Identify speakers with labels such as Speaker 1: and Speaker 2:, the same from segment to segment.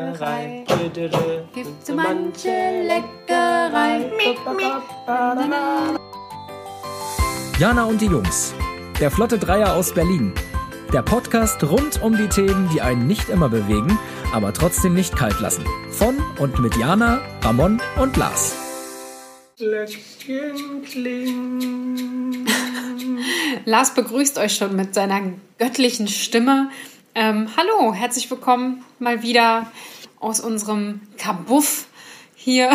Speaker 1: Leckerei. Gibt so manche Leckerei.
Speaker 2: Jana und die Jungs. Der Flotte Dreier aus Berlin. Der Podcast rund um die Themen, die einen nicht immer bewegen, aber trotzdem nicht kalt lassen. Von und mit Jana, Ramon und Lars.
Speaker 1: Lars begrüßt euch schon mit seiner göttlichen Stimme. Ähm, hallo, herzlich willkommen mal wieder aus unserem Kabuff hier.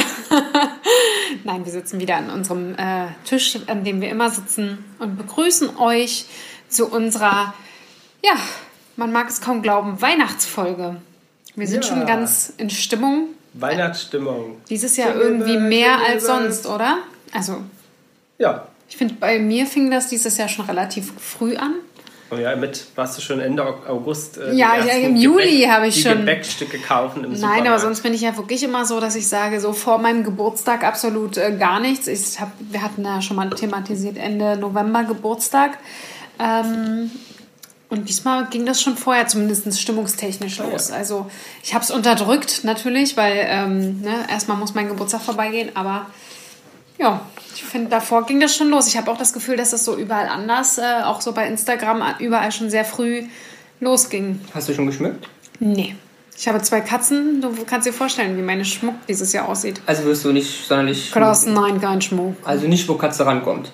Speaker 1: Nein, wir sitzen wieder an unserem äh, Tisch, an dem wir immer sitzen und begrüßen euch zu unserer, ja, man mag es kaum glauben, Weihnachtsfolge. Wir sind
Speaker 3: Ja.
Speaker 1: schon ganz in Stimmung.
Speaker 3: Weihnachtsstimmung.
Speaker 1: Dieses Jahr irgendwie mehr als sonst, oder? Also,
Speaker 3: Ja.
Speaker 1: ich finde, bei mir fing das dieses Jahr schon relativ früh an.
Speaker 3: Und ja, mit warst du schon Ende Au- August. Äh,
Speaker 1: Ja,
Speaker 3: ersten
Speaker 1: im Juli habe ich
Speaker 3: die
Speaker 1: schon-
Speaker 3: Gebäckstücke kaufen im
Speaker 1: Nein,
Speaker 3: Supermarkt.
Speaker 1: aber sonst bin ich ja wirklich immer so, dass ich sage, so vor meinem Geburtstag absolut äh, gar nichts. Ich hab, wir hatten ja schon mal thematisiert Ende November Geburtstag. Ähm, und diesmal ging das schon vorher, zumindest stimmungstechnisch
Speaker 3: Ah, ja.
Speaker 1: los. Also ich habe es unterdrückt natürlich, weil ähm, ne, erstmal muss mein Geburtstag vorbeigehen, aber ja, ich finde, davor ging das schon los. Ich habe auch das Gefühl, dass das so überall anders, äh, auch so bei Instagram, überall schon sehr früh losging.
Speaker 4: Hast du schon geschmückt?
Speaker 1: Nee. Ich habe zwei Katzen. Du kannst dir vorstellen, wie meine Schmuck dieses Jahr aussieht.
Speaker 4: Also wirst du nicht sonderlich.
Speaker 1: Krass, nein, kein Schmuck.
Speaker 4: Also nicht, wo Katze rankommt.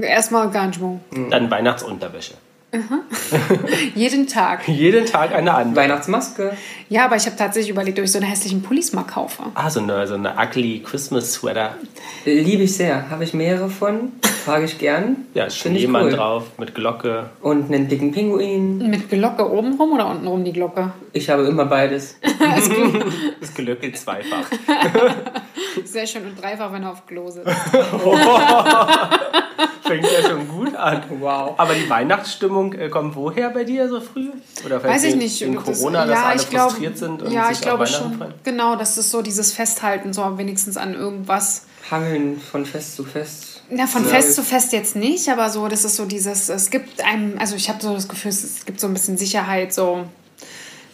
Speaker 1: Erstmal kein Schmuck.
Speaker 3: Dann Weihnachtsunterwäsche.
Speaker 1: Jeden Tag.
Speaker 3: Jeden Tag eine andere.
Speaker 4: Weihnachtsmaske.
Speaker 1: Ja, aber ich habe tatsächlich überlegt, ob ich so einen hässlichen Pullis mal kaufe.
Speaker 3: Ah, so eine, so eine ugly Christmas Sweater.
Speaker 4: Liebe ich sehr. Habe ich mehrere von. Trage ich gern.
Speaker 3: Ja, ist schon jemand
Speaker 4: cool.
Speaker 3: drauf mit Glocke.
Speaker 4: Und einen dicken Pinguin.
Speaker 1: Mit Glocke oben rum oder unten rum die Glocke?
Speaker 4: Ich habe immer beides.
Speaker 3: Das gelöckelt zweifach.
Speaker 1: Sehr schön und dreifach, wenn er auf Klo sitzt.
Speaker 3: Fängt ja schon gut an.
Speaker 4: Wow.
Speaker 3: Aber die Weihnachtsstimmung äh, kommt woher bei dir so früh? Oder vielleicht
Speaker 1: Weiß ich
Speaker 3: wegen-
Speaker 1: nicht.
Speaker 3: Wegen
Speaker 1: Das-
Speaker 3: Corona, dass alle
Speaker 1: ich glaub-
Speaker 3: frustriert sind und
Speaker 1: ja,
Speaker 3: sich
Speaker 1: ich glaube
Speaker 3: auf Weihnachten
Speaker 1: schon.
Speaker 3: freuen?
Speaker 1: Genau, das ist so dieses Festhalten, so wenigstens an irgendwas.
Speaker 4: Hangeln von Fest zu Fest.
Speaker 1: Ja, von
Speaker 4: Ja.
Speaker 1: Fest zu Fest jetzt nicht, aber so, das ist so dieses, es gibt einem, also ich habe so das Gefühl, es gibt so ein bisschen Sicherheit, so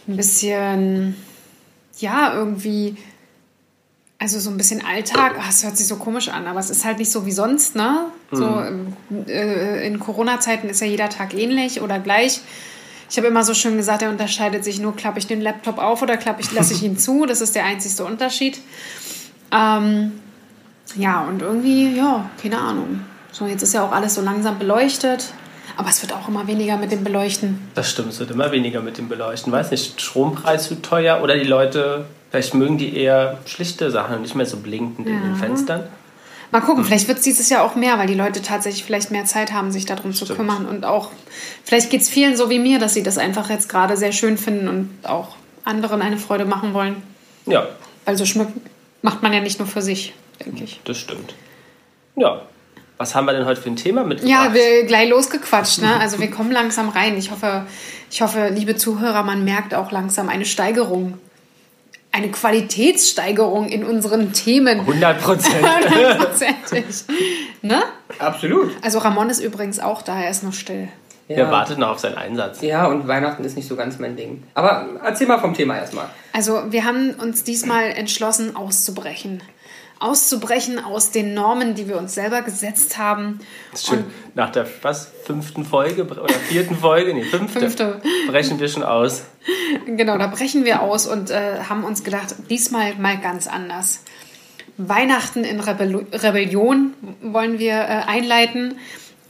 Speaker 1: ein bisschen, ja, irgendwie, also so ein bisschen Alltag, ach, es hört sich so komisch an, aber es ist halt nicht so wie sonst, ne? So
Speaker 3: Mhm.
Speaker 1: äh, in Corona-Zeiten ist ja jeder Tag ähnlich oder gleich. Ich habe immer so schön gesagt, er unterscheidet sich nur, klappe ich den Laptop auf oder klappe ich, lasse ich ihn zu. Das ist der einzigste Unterschied. Ähm, ja, und irgendwie, ja, keine Ahnung. So, jetzt ist ja auch alles so langsam beleuchtet. Aber es wird auch immer weniger mit dem Beleuchten.
Speaker 3: Das stimmt, es wird immer weniger mit dem Beleuchten. Weiß nicht, Strompreis zu teuer oder die Leute, vielleicht mögen die eher schlichte Sachen und nicht mehr so blinkend in den Fenstern.
Speaker 1: Mal gucken, vielleicht wird es dieses Jahr auch mehr, weil die Leute tatsächlich vielleicht mehr Zeit haben, sich darum zu
Speaker 3: Stimmt.
Speaker 1: kümmern. Und auch, vielleicht geht es vielen so wie mir, dass sie das einfach jetzt gerade sehr schön finden und auch anderen eine Freude machen wollen.
Speaker 3: Ja,
Speaker 1: Weil so schmücken macht man ja nicht nur für sich, denke ich.
Speaker 3: das stimmt. Ja, was haben wir denn heute für ein Thema mitgebracht?
Speaker 1: Ja, wir gleich losgequatscht, ne? Also wir kommen langsam rein. Ich hoffe, ich hoffe, liebe Zuhörer, man merkt auch langsam eine Steigerung. Eine Qualitätssteigerung in unseren Themen.
Speaker 3: 100 Prozent.
Speaker 1: Hundertprozentig. ne?
Speaker 4: Absolut.
Speaker 1: Also Ramon ist übrigens auch da, er ist noch still.
Speaker 3: Wir warten noch auf seinen Einsatz.
Speaker 4: Ja, und Weihnachten ist nicht so ganz mein Ding. Aber erzähl mal vom Thema erstmal.
Speaker 1: Also wir haben uns diesmal entschlossen, auszubrechen. Auszubrechen aus den Normen, die wir uns selber gesetzt haben.
Speaker 3: Das ist schön. Nach der was, fünften Folge oder vierten Folge, nee, fünfte,
Speaker 1: Fünfte.
Speaker 3: brechen wir schon aus.
Speaker 1: Genau, da brechen wir aus und äh, haben uns gedacht, diesmal mal ganz anders. Weihnachten in Rebello Rebellion wollen wir äh, einleiten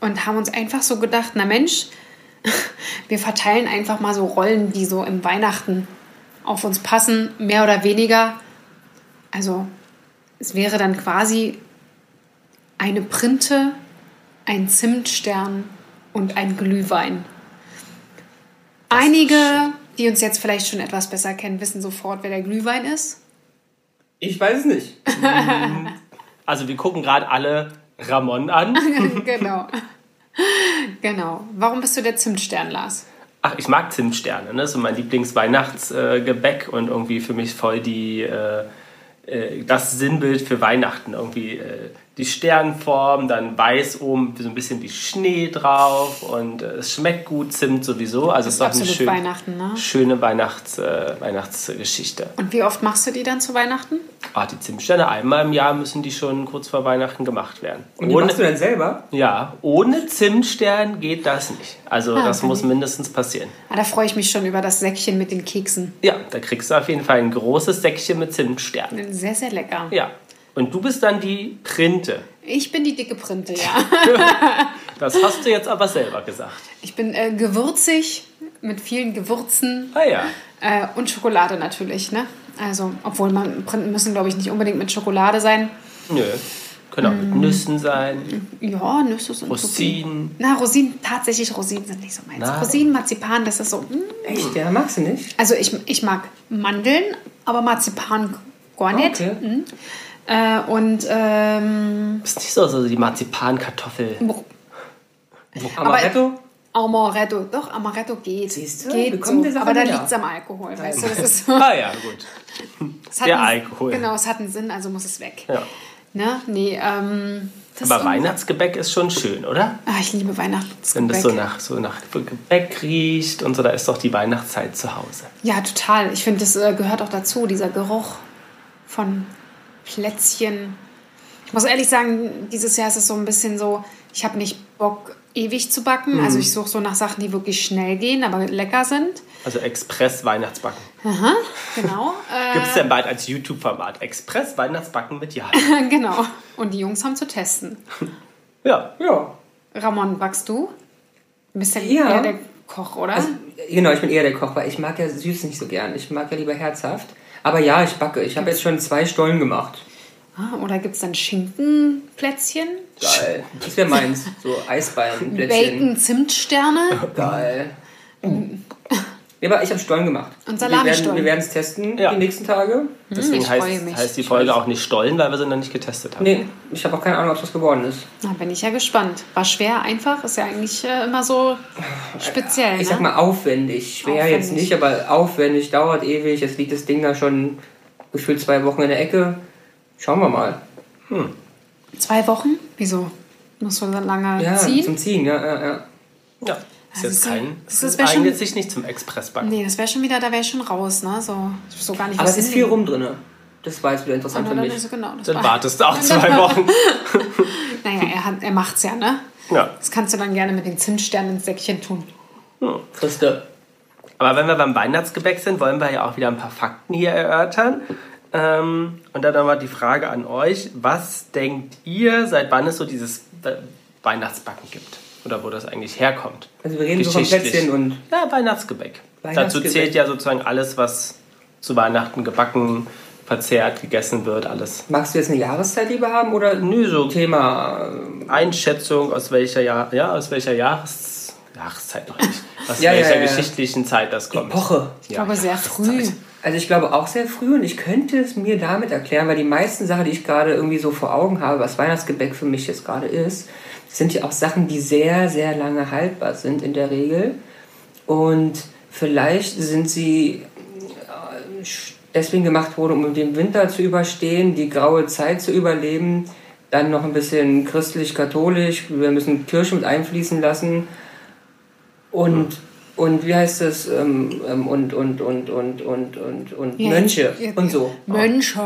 Speaker 1: und haben uns einfach so gedacht, na Mensch, wir verteilen einfach mal so Rollen, die so im Weihnachten auf uns passen, mehr oder weniger. Also es wäre dann quasi eine Printe, ein Zimtstern und ein Glühwein. Einige, die uns jetzt vielleicht schon etwas besser kennen, wissen sofort, wer der Glühwein ist.
Speaker 4: Ich weiß es nicht.
Speaker 3: Also wir gucken gerade alle Ramon an.
Speaker 1: genau. Genau. Warum bist du der Zimtstern, Lars?
Speaker 3: Ach, ich mag Zimtsterne, ne? Das ist so mein Lieblingsweihnachtsgebäck und irgendwie für mich voll die, äh, äh, das Sinnbild für Weihnachten. Irgendwie äh, die Sternform, dann weiß oben so ein bisschen wie Schnee drauf und äh, es schmeckt gut, Zimt sowieso. Also es ist doch eine schön,
Speaker 1: Weihnachten, ne?
Speaker 3: schöne Weihnachts, äh, Weihnachtsgeschichte.
Speaker 1: Und wie oft machst du die dann zu Weihnachten?
Speaker 3: Ah, die Zimtsterne, einmal im Jahr müssen die schon kurz vor Weihnachten gemacht werden.
Speaker 4: Und die machst du dann selber?
Speaker 3: ja, ohne Zimtstern geht das nicht. Also
Speaker 1: Ah,
Speaker 3: das muss
Speaker 1: ich-
Speaker 3: mindestens passieren.
Speaker 1: Ah, da freue ich mich schon über das Säckchen mit den Keksen.
Speaker 3: Ja, da kriegst du auf jeden Fall ein großes Säckchen mit Zimtsternen.
Speaker 1: Sehr, sehr lecker.
Speaker 3: Ja. Und du bist dann die Printe.
Speaker 1: Ich bin die dicke Printe, ja.
Speaker 3: Das hast du jetzt aber selber gesagt.
Speaker 1: Ich bin äh, gewürzig, mit vielen Gewürzen
Speaker 3: Ah ja.
Speaker 1: äh, und Schokolade natürlich, ne? Also, obwohl man Printen müssen, glaube ich, nicht unbedingt mit Schokolade sein.
Speaker 3: Nö. Können auch
Speaker 1: Mm.
Speaker 3: mit Nüssen sein,
Speaker 1: Ja, Nüsse sind
Speaker 3: Rosinen.
Speaker 1: Na, Rosinen, tatsächlich Rosinen sind nicht so meins.
Speaker 3: Na.
Speaker 1: Rosinen, Marzipan, das ist so. mm.
Speaker 4: Echt? Ja, magst du nicht?
Speaker 1: Also ich, ich mag Mandeln, aber Marzipan gar nicht.
Speaker 4: Okay.
Speaker 1: Mm. Äh, und ähm,
Speaker 3: Ist nicht so, so die Marzipankartoffel.
Speaker 4: Amaretto?
Speaker 1: Amaretto, doch, Amaretto geht.
Speaker 4: Siehst du,
Speaker 1: geht so. Aber da liegt es am Alkohol, weißt du? Das ist so,
Speaker 3: Ah ja, gut. Der
Speaker 1: einen-
Speaker 3: Alkohol.
Speaker 1: Genau, es hat einen Sinn, also muss es weg.
Speaker 3: Ja.
Speaker 1: Ne? Nee, ähm, das
Speaker 3: Aber Weihnachtsgebäck ist schon schön, oder?
Speaker 1: Ah, ich liebe Weihnachtsgebäck.
Speaker 3: Wenn das so nach, so nach Gebäck riecht und so, da ist doch die Weihnachtszeit zu Hause.
Speaker 1: Ja, total. Ich finde, das äh, gehört auch dazu, dieser Geruch von Plätzchen. Ich muss ehrlich sagen, dieses Jahr ist es so ein bisschen so, ich habe nicht Bock, ewig zu backen.
Speaker 3: Mhm.
Speaker 1: Also ich suche so nach Sachen, die wirklich schnell gehen, aber lecker sind.
Speaker 3: Also Express Weihnachtsbacken.
Speaker 1: Genau.
Speaker 3: Gibt es denn bald als YouTube-Format? Express Weihnachtsbacken mit Jan.
Speaker 1: Äh, genau. Und die Jungs haben zu testen.
Speaker 3: Ja.
Speaker 4: Ja.
Speaker 1: Ramon, backst du? Du bist ja,
Speaker 4: Ja.
Speaker 1: eher der Koch, oder?
Speaker 4: Also, genau, ich bin eher der Koch, weil ich mag ja süß nicht so gern. Ich mag ja lieber herzhaft. Aber ja, ich backe. Ich habe jetzt schon zwei Stollen gemacht.
Speaker 1: Ah, oder gibt es dann Schinkenplätzchen?
Speaker 4: Geil. Das wäre meins. So Eisbeinplätzchen.
Speaker 1: Bacon-Zimtsterne?
Speaker 4: Geil. Aber ich habe Stollen gemacht.
Speaker 1: Und
Speaker 4: Wir werden
Speaker 1: Salami-Stollen.
Speaker 4: wir werden es testen
Speaker 3: Ja.
Speaker 4: die nächsten Tage.
Speaker 3: Deswegen
Speaker 1: ich freue
Speaker 3: heißt,
Speaker 1: mich.
Speaker 3: heißt die Folge auch nicht Stollen, weil wir sie noch nicht getestet haben.
Speaker 4: Nee, ich habe auch keine Ahnung, ob das geworden ist.
Speaker 1: Da bin ich ja gespannt. War schwer, einfach? Ist ja eigentlich äh, immer so speziell.
Speaker 4: Ich
Speaker 1: ne?
Speaker 4: sag mal aufwendig. Schwer
Speaker 1: Aufwendig.
Speaker 4: jetzt nicht, aber aufwendig, dauert ewig. Jetzt liegt das Ding da schon gefühlt zwei Wochen in der Ecke. Schauen wir mal.
Speaker 1: Zwei Wochen? Wieso? Du dann lange
Speaker 4: Ja,
Speaker 1: ziehen?
Speaker 4: zum Ziehen, ja, ja, ja.
Speaker 3: Ja. Ist
Speaker 1: Also
Speaker 3: jetzt
Speaker 1: ist ja-
Speaker 3: kein.
Speaker 1: das
Speaker 3: Das
Speaker 1: wär schon-
Speaker 3: eignet sich nicht zum Expressbacken.
Speaker 1: Nee, das wäre schon wieder, da wäre ich schon raus, ne? So, so gar nicht
Speaker 4: Aber es ist viel rum drin. Das war jetzt wieder interessant für
Speaker 1: dann
Speaker 4: mich.
Speaker 1: ist genau.
Speaker 3: Dann
Speaker 1: war-
Speaker 3: wartest du auch zwei Wochen.
Speaker 1: Naja, er, hat, er macht's ja, ne?
Speaker 3: Ja.
Speaker 1: Das kannst du dann gerne mit den Zimtsternen ins Säckchen tun.
Speaker 4: Christe.
Speaker 3: Aber wenn wir beim Weihnachtsgebäck sind, wollen wir ja auch wieder ein paar Fakten hier erörtern. Ähm, und dann nochmal die Frage an euch. Was denkt ihr, seit wann es so dieses We- Weihnachtsbacken gibt? Oder wo das eigentlich herkommt?
Speaker 4: Also wir reden so von. Plätzchen und
Speaker 3: Ja, Weihnachtsgebäck. Dazu zählt ja sozusagen alles, was zu Weihnachten gebacken, verzehrt, gegessen wird, alles.
Speaker 4: magst du jetzt eine Jahreszeit lieber haben oder
Speaker 3: Nö, so
Speaker 4: Thema? äh,
Speaker 3: Einschätzung, aus welcher, Jahr, ja, aus welcher Jahres, Jahreszeit noch nicht, aus
Speaker 4: Ja, ja,
Speaker 3: welcher
Speaker 4: ja, ja.
Speaker 3: geschichtlichen Zeit das kommt.
Speaker 4: Epoche.
Speaker 1: Ich glaube, sehr früh.
Speaker 4: Also ich glaube auch sehr früh und ich könnte es mir damit erklären, weil die meisten Sachen, die ich gerade irgendwie so vor Augen habe, was Weihnachtsgebäck für mich jetzt gerade ist, sind ja auch Sachen, die sehr, sehr lange haltbar sind in der Regel. Und vielleicht sind sie äh, deswegen gemacht worden, um den Winter zu überstehen, die graue Zeit zu überleben, dann noch ein bisschen christlich-katholisch, wir müssen Kirche mit einfließen lassen. Und und wie heißt das ähm, ähm, und und und und und und und
Speaker 1: Ja,
Speaker 4: Mönche
Speaker 1: ja,
Speaker 4: und so.
Speaker 1: Mönche.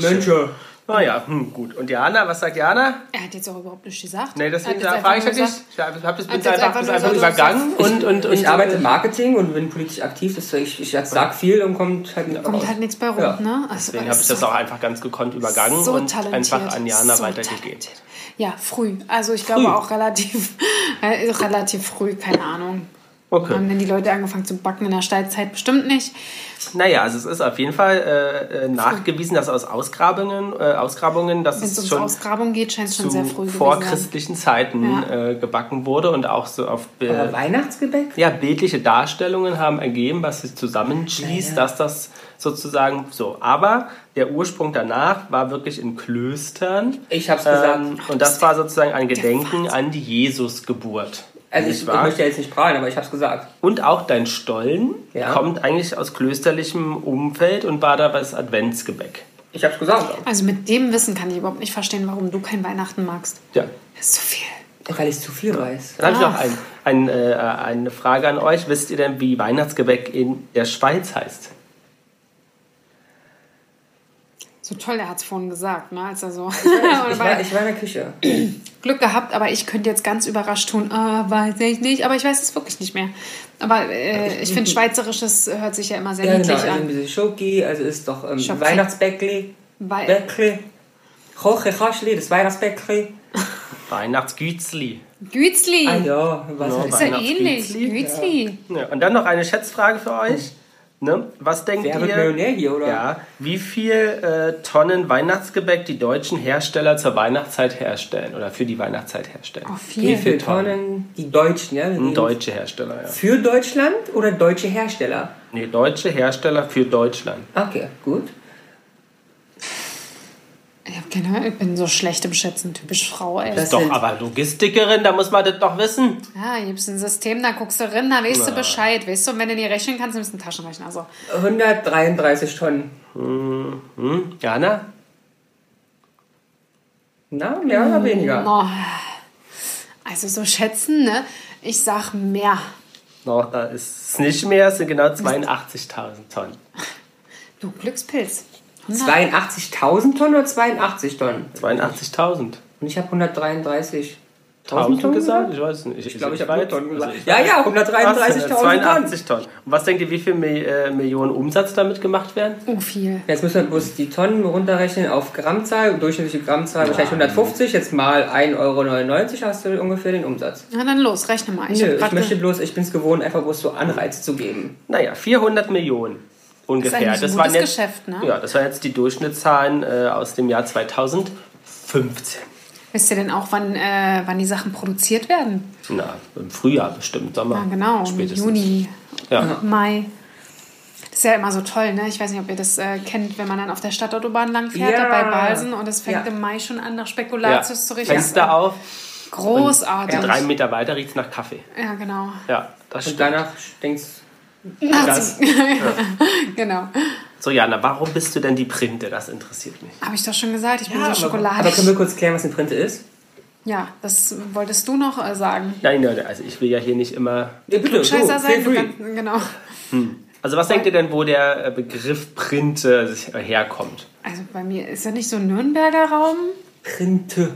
Speaker 4: Mönche
Speaker 3: Naja, hm, gut. Und Jana, was sagt Jana?
Speaker 1: Er hat jetzt auch überhaupt nichts gesagt.
Speaker 3: Nee, deswegen
Speaker 1: hat jetzt
Speaker 3: frage ich
Speaker 1: nur
Speaker 3: dich. Ich habe hab das
Speaker 1: jetzt
Speaker 3: einfach,
Speaker 1: einfach
Speaker 3: einfach
Speaker 1: gesagt,
Speaker 3: übergangen. Und, und, und,
Speaker 4: ich arbeite im Marketing und bin politisch aktiv das ich, ich sag viel und kommt halt nicht
Speaker 1: Kommt
Speaker 4: raus.
Speaker 1: halt nichts bei rum,
Speaker 4: Ja.
Speaker 1: ne? Also,
Speaker 3: Deswegen habe ich das auch einfach ganz gekonnt übergangen
Speaker 1: so
Speaker 3: und einfach an Jana
Speaker 1: so
Speaker 3: weitergegeben.
Speaker 1: talentiert. Ja, früh. Also ich glaube auch relativ, äh, relativ früh, keine Ahnung.
Speaker 3: Okay.
Speaker 1: Haben denn die Leute angefangen zu backen in der Steinzeit? Bestimmt nicht.
Speaker 3: Naja, also es ist auf jeden Fall äh, äh, nachgewiesen, dass aus Ausgrabungen, äh, Ausgrabungen dass
Speaker 1: Wenn es ums
Speaker 3: schon
Speaker 1: Ausgrabung geht, scheint es schon
Speaker 3: zu
Speaker 1: sehr früh
Speaker 3: vorchristlichen Zeiten
Speaker 1: Ja.
Speaker 3: äh, gebacken wurde und auch so auf
Speaker 4: Weihnachtsgebäck?
Speaker 3: ja, bildliche Darstellungen haben ergeben, was sich zusammenschließt, dass das sozusagen so. Aber der Ursprung danach war wirklich in Klöstern.
Speaker 4: Ich hab's gesagt.
Speaker 3: Ähm, und das war sozusagen ein Gedenken an die Jesusgeburt.
Speaker 4: Also ich, ich möchte jetzt nicht prahlen, aber ich hab's gesagt.
Speaker 3: Und auch dein Stollen
Speaker 4: Ja.
Speaker 3: kommt eigentlich aus klösterlichem Umfeld und war da das Adventsgebäck.
Speaker 4: Ich hab's gesagt.
Speaker 1: Also mit dem Wissen kann ich überhaupt nicht verstehen, warum du kein Weihnachten magst.
Speaker 3: Ja.
Speaker 1: Das ist zu viel.
Speaker 4: Weil ich zu viel weiß.
Speaker 3: Dann habe ich noch ein, ein, äh, eine Frage an euch. Wisst ihr denn, wie Weihnachtsgebäck in der Schweiz heißt?
Speaker 1: So toll, er hat es vorhin gesagt, ne? Als er so
Speaker 4: Ich war, ich war in der Küche.
Speaker 1: Glück gehabt, aber ich könnte jetzt ganz überrascht tun, ah, weiß ich nicht, aber ich weiß es wirklich nicht mehr. Aber äh, ich finde, Schweizerisches hört sich ja immer sehr
Speaker 4: Ja, genau.
Speaker 1: niedlich
Speaker 4: Also
Speaker 1: an.
Speaker 4: diese Schoki, also ist doch ähm. Weihnachtsbäckli.
Speaker 1: Weil,
Speaker 4: Bäckli. Koche Kaschli, das Weihnachtsbäckli.
Speaker 3: Weihnachtsgützli.
Speaker 1: Gützli!
Speaker 4: Ah ja, was
Speaker 3: Ja,
Speaker 1: ist ja ähnlich. Gützli.
Speaker 3: Ja, und dann noch eine Schätzfrage für euch. Ne? Was denkt
Speaker 4: Wer wird
Speaker 3: ihr?
Speaker 4: Millionär hier, oder?
Speaker 3: Ja, wie viel äh, Tonnen Weihnachtsgebäck die deutschen Hersteller zur Weihnachtszeit herstellen oder für die Weihnachtszeit herstellen?
Speaker 1: Oh,
Speaker 4: Wie
Speaker 1: viel.
Speaker 4: viele
Speaker 3: Tonnen?
Speaker 4: Tonnen? Die Deutschen, ja? reden
Speaker 3: Deutsche Hersteller, ja.
Speaker 4: Für Deutschland oder deutsche Hersteller?
Speaker 3: Nee, deutsche Hersteller für Deutschland.
Speaker 4: Okay, gut.
Speaker 1: Ich, hab keine, ich bin so schlecht im Schätzen, typisch Frau, ey.
Speaker 4: Das
Speaker 3: Doch, aber Logistikerin, da muss man das doch wissen.
Speaker 1: ja, gibt's ein System, da guckst du rein, da weißt du Bescheid, weißt du, und wenn du nicht rechnen kannst, nimmst du einen Taschenrechner. Also,
Speaker 4: 133 Tonnen.
Speaker 3: Hm? Jana?
Speaker 4: Na, mehr oder weniger?
Speaker 1: oh, also so schätzen, ne? Ich sag mehr.
Speaker 3: No, da ist es nicht mehr, es sind genau 82.000 Tonnen.
Speaker 1: Du Glückspilz.
Speaker 4: 82.000 Tonnen oder 82 Tonnen?
Speaker 3: 82.000.
Speaker 4: Und ich habe 133.
Speaker 3: 1000
Speaker 4: Tonnen
Speaker 3: gesagt? Ich weiß es nicht.
Speaker 4: Ich glaube, ich
Speaker 3: weiß-
Speaker 4: habe Tonnen gesagt.
Speaker 3: also ich
Speaker 4: ja, ja, 133.000 Tonnen.
Speaker 3: 82 Tonnen. Und was denkt ihr, wie viel Mi äh, Millionen Umsatz damit gemacht werden?
Speaker 1: Oh, viel.
Speaker 4: Jetzt müssen wir bloß die Tonnen runterrechnen auf Grammzahl. Durchschnittliche Grammzahl wahrscheinlich 150. Jetzt mal 1,99 Euro hast du ungefähr den Umsatz.
Speaker 1: Na dann los, rechne mal. Ich
Speaker 4: Nö, ich möchte bloß, ich bin es gewohnt, einfach bloß so Anreize zu geben.
Speaker 3: Naja, 400 Millionen ungefähr. das
Speaker 1: gutes
Speaker 3: waren jetzt,
Speaker 1: Geschäft, ne?
Speaker 3: Ja, das waren jetzt die Durchschnittszahlen äh, aus dem Jahr 2015.
Speaker 1: Wisst ihr denn auch, wann, äh, wann die Sachen produziert werden?
Speaker 3: Na, im Frühjahr bestimmt, Sommer.
Speaker 1: Ja, genau,
Speaker 3: spätestens.
Speaker 1: Juni,
Speaker 3: Ja.
Speaker 1: Mai. Das ist ja immer so toll, ne? Ich weiß nicht, ob ihr das äh, kennt, wenn man dann auf der Stadtautobahn lang fährt,
Speaker 4: Ja.
Speaker 1: bei Balsen und es fängt
Speaker 4: Ja.
Speaker 1: im Mai schon an, nach
Speaker 3: Ja.
Speaker 1: Spekulatius zu riechen.
Speaker 3: Fenster auf,
Speaker 1: Großartig.
Speaker 3: drei Meter weiter riecht es nach Kaffee.
Speaker 1: Ja, genau.
Speaker 3: Ja, das
Speaker 4: Und
Speaker 3: stimmt.
Speaker 4: danach denkst
Speaker 3: Das,
Speaker 1: Genau.
Speaker 3: so, Jana, warum bist du denn die Printe? Das interessiert mich.
Speaker 1: Habe ich doch schon gesagt, ich bin
Speaker 4: aber,
Speaker 1: so
Speaker 4: aber
Speaker 1: schokoladig.
Speaker 4: können wir kurz klären, was eine Printe ist?
Speaker 1: ja, das wolltest du noch äh, sagen.
Speaker 3: Nein, nein, also ich will ja hier nicht immer.
Speaker 4: Ja, bitte,
Speaker 1: Scheißer
Speaker 4: so,
Speaker 1: sein, kannst, genau.
Speaker 3: Also, was denkt ihr denn, wo der äh, Begriff Printe äh, herkommt?
Speaker 1: Also bei mir ist ja nicht so ein Nürnberger Raum.
Speaker 4: Printe.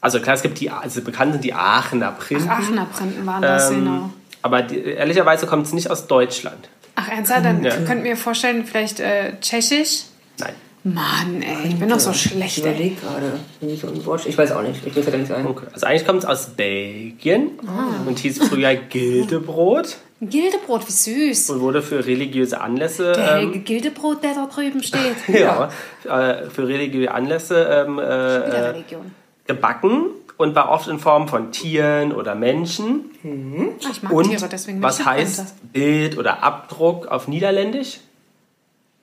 Speaker 3: Also, klar, es gibt die, also bekannt sind die Aachener Printen.
Speaker 1: Aachener Printen waren das,
Speaker 3: ähm,
Speaker 1: genau.
Speaker 3: Aber die, ehrlicherweise kommt es nicht aus Deutschland.
Speaker 1: Ach, ernsthaft? Dann
Speaker 3: Ja.
Speaker 1: könnt ihr mir vorstellen, vielleicht äh, tschechisch?
Speaker 3: Nein.
Speaker 1: Mann, ey, ich bin doch so schlecht,
Speaker 4: Ich überlege gerade. Wie so ein Wort. Ich weiß auch nicht. Ich will da nicht ein.
Speaker 3: Okay. Also, eigentlich kommt es aus Belgien
Speaker 1: Ah.
Speaker 3: und hieß früher Gildebrot
Speaker 1: Gildebrot, wie süß.
Speaker 3: und wurde für religiöse Anlässe.
Speaker 1: Der
Speaker 3: Ähm,
Speaker 1: Gildebrot, der da drüben steht.
Speaker 3: ja, äh, für religiöse Anlässe ähm,
Speaker 1: Wieder
Speaker 3: äh, äh,
Speaker 1: Religion.
Speaker 3: Gebacken und war oft in Form von Tieren oder Menschen.
Speaker 1: Ah, ich mag
Speaker 3: Und
Speaker 1: Tiere, deswegen
Speaker 3: was heißt
Speaker 1: Printe.
Speaker 3: Bild oder Abdruck auf Niederländisch?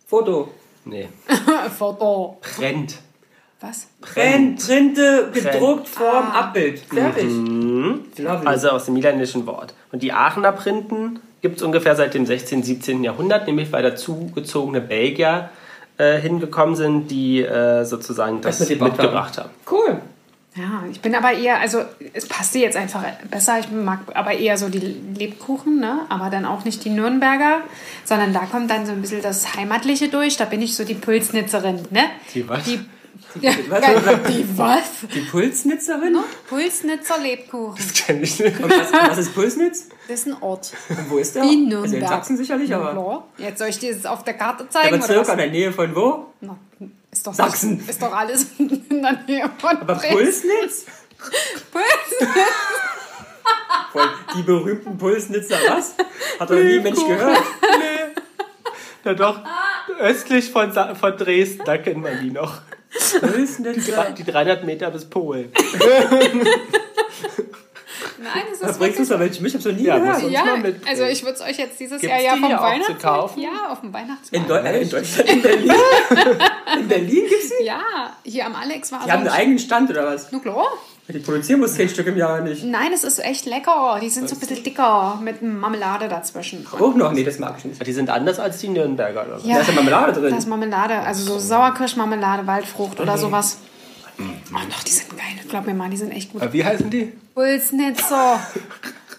Speaker 4: Foto.
Speaker 3: Nee,
Speaker 1: Foto.
Speaker 3: Print.
Speaker 1: Was?
Speaker 4: Print. Printe, gedruckt, Form,
Speaker 1: Ah.
Speaker 4: Abbild. Fertig. Lovely.
Speaker 3: Also aus dem niederländischen Wort. Und die Aachener Printen gibt es ungefähr seit dem 16., 17. Jahrhundert, nämlich weil dazugezogene Belgier äh, hingekommen sind, die äh, sozusagen das
Speaker 4: Das mitgebracht
Speaker 3: mitgebracht haben.
Speaker 4: cool.
Speaker 1: Ja, ich bin aber eher, also es passte jetzt einfach besser. Ich mag aber eher so die Lebkuchen, ne? Aber dann auch nicht die Nürnberger, sondern da kommt dann so ein bisschen das Heimatliche durch. Da bin ich so die Pulsnitzerin, ne?
Speaker 3: Die was?
Speaker 1: Die, ja,
Speaker 4: was?
Speaker 1: die was?
Speaker 4: Die Pulsnitzerin?
Speaker 1: Pulsnitzer Lebkuchen.
Speaker 3: Kenn ich nicht.
Speaker 4: Und was, was ist Pulsnitz?
Speaker 1: Das ist ein Ort.
Speaker 4: Und wo ist der? Also in
Speaker 1: Nürnberg.
Speaker 4: Sachsen sicherlich, aber.
Speaker 1: Jetzt soll ich dir das auf der Karte
Speaker 4: Der
Speaker 1: zeigen? oder
Speaker 4: Bezirk
Speaker 1: was?
Speaker 4: an der Nähe von wo?
Speaker 1: Na, ist doch
Speaker 4: Sachsen.
Speaker 1: Ist doch alles in der Nähe von
Speaker 4: Aber. Pulsnitz?
Speaker 1: Puls?
Speaker 4: Voll, die berühmten Pulsnitzer, was? Hat doch nie Mensch gehört.
Speaker 3: Ja doch, östlich von, Sa von Dresden, da kennt man die noch.
Speaker 4: Pulsnitzer.
Speaker 3: Die 300 Meter bis Polen.
Speaker 1: Nein, es
Speaker 4: Was
Speaker 1: ist
Speaker 4: bringst du
Speaker 1: wirklich
Speaker 4: da welche? Ich hab so nie
Speaker 3: Ja,
Speaker 4: gehört.
Speaker 1: Ja, also ich würde es euch jetzt dieses
Speaker 3: Gibt's
Speaker 1: Jahr ja vom
Speaker 3: auch zu
Speaker 1: Weihnachtsmarkt.
Speaker 3: kaufen?
Speaker 1: Ja, auf dem
Speaker 4: In,
Speaker 1: Weihnachtsmarkt.
Speaker 4: Deu äh, in Deutschland, in Berlin? in Berlin gibt's die?
Speaker 1: ja, hier am Alex war
Speaker 4: Die haben einen eigenen Stand oder was?
Speaker 1: Nu klar.
Speaker 4: Die produzieren muss zehn Stück im Jahr nicht.
Speaker 1: Nein, es ist echt lecker. Die sind so ein bisschen dicker mit Marmelade dazwischen.
Speaker 4: Auch noch? Nee, das mag ich nicht.
Speaker 3: Die sind anders als die Nürnberger, oder?
Speaker 1: Ja,
Speaker 4: Da ist ja Marmelade drin.
Speaker 1: Da ist Marmelade, also so Sauerkirschmarmelade, Waldfrucht oder sowas. Oh, doch, die sind geil. Glaub mir mal, die sind echt gut.
Speaker 3: Wie heißen die?
Speaker 1: Pulsnitzer.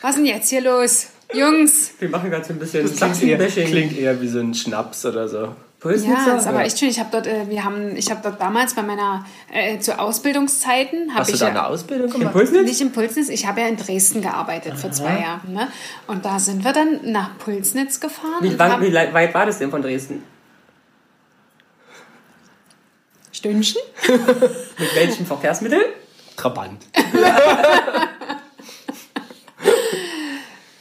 Speaker 1: Was ist denn jetzt hier los? Jungs.
Speaker 4: Wir machen gerade so ein bisschen
Speaker 3: Das klingt eher, klingt eher wie so ein Schnaps oder so.
Speaker 4: Pulsnitzer?
Speaker 1: Ja, ist aber echt schön. Ich habe dort, äh, wir haben, ich habe dort damals bei meiner, äh, zu Ausbildungszeiten, habe
Speaker 3: Hast du
Speaker 1: ich
Speaker 3: da
Speaker 1: ja,
Speaker 3: eine Ausbildung gemacht?
Speaker 4: Pulsnitz?
Speaker 1: nicht in Pulsnitz, ich habe ja in Dresden gearbeitet für zwei Jahre. Ne? Und da sind wir dann nach Pulsnitz gefahren.
Speaker 4: Wie, wann, wie weit war das denn von Dresden?
Speaker 1: Stündchen?
Speaker 4: Mit welchem Verkehrsmittel?
Speaker 3: Trabant.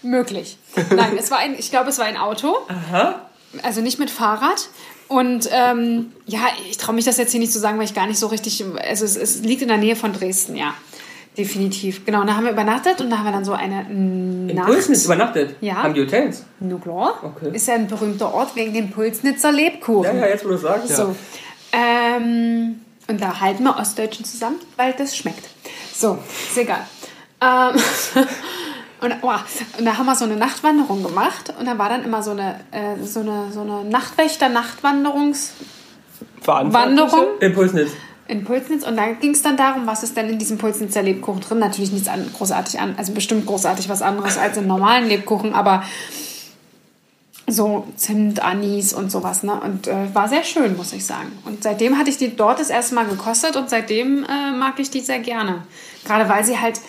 Speaker 1: Möglich. Nein, es war ein, ich glaube, es war ein Auto.
Speaker 4: Aha.
Speaker 1: Also nicht mit Fahrrad. Und ähm, ja, ich traue mich das jetzt hier nicht zu sagen, weil ich gar nicht so richtig. Also es, es liegt in der Nähe von Dresden, ja. Definitiv. Genau, und da haben wir übernachtet und da haben wir dann so eine
Speaker 4: In
Speaker 1: Nacht.
Speaker 4: Pulsnitz übernachtet?
Speaker 1: Ja.
Speaker 4: Haben die Hotels?
Speaker 1: Na klar.
Speaker 4: Okay.
Speaker 1: Ist ja ein berühmter Ort wegen dem Pulsnitzer Lebkuchen.
Speaker 4: Ja, ja, jetzt wo du sagst.
Speaker 1: So. Ähm, und da halten wir Ostdeutschen zusammen, weil das schmeckt. So, ist egal. Ähm, und, oh, und da haben wir so eine Nachtwanderung gemacht und da war dann immer so eine, äh, so eine, so eine Nachtwächter-Nachtwanderungs-? Wanderung
Speaker 4: In Pulsnitz.
Speaker 1: in Pulsnitz und da ging es dann darum, was ist denn in diesem Pulsnitzer Lebkuchen drin. Natürlich nichts an, großartig an, also bestimmt großartig was anderes als im normalen Lebkuchen, aber so Zimt, Anis und sowas. Ne? Und äh, war sehr schön, muss ich sagen. Und seitdem hatte ich die dort das erste Mal gekostet und seitdem äh, mag ich die sehr gerne. Gerade weil sie halt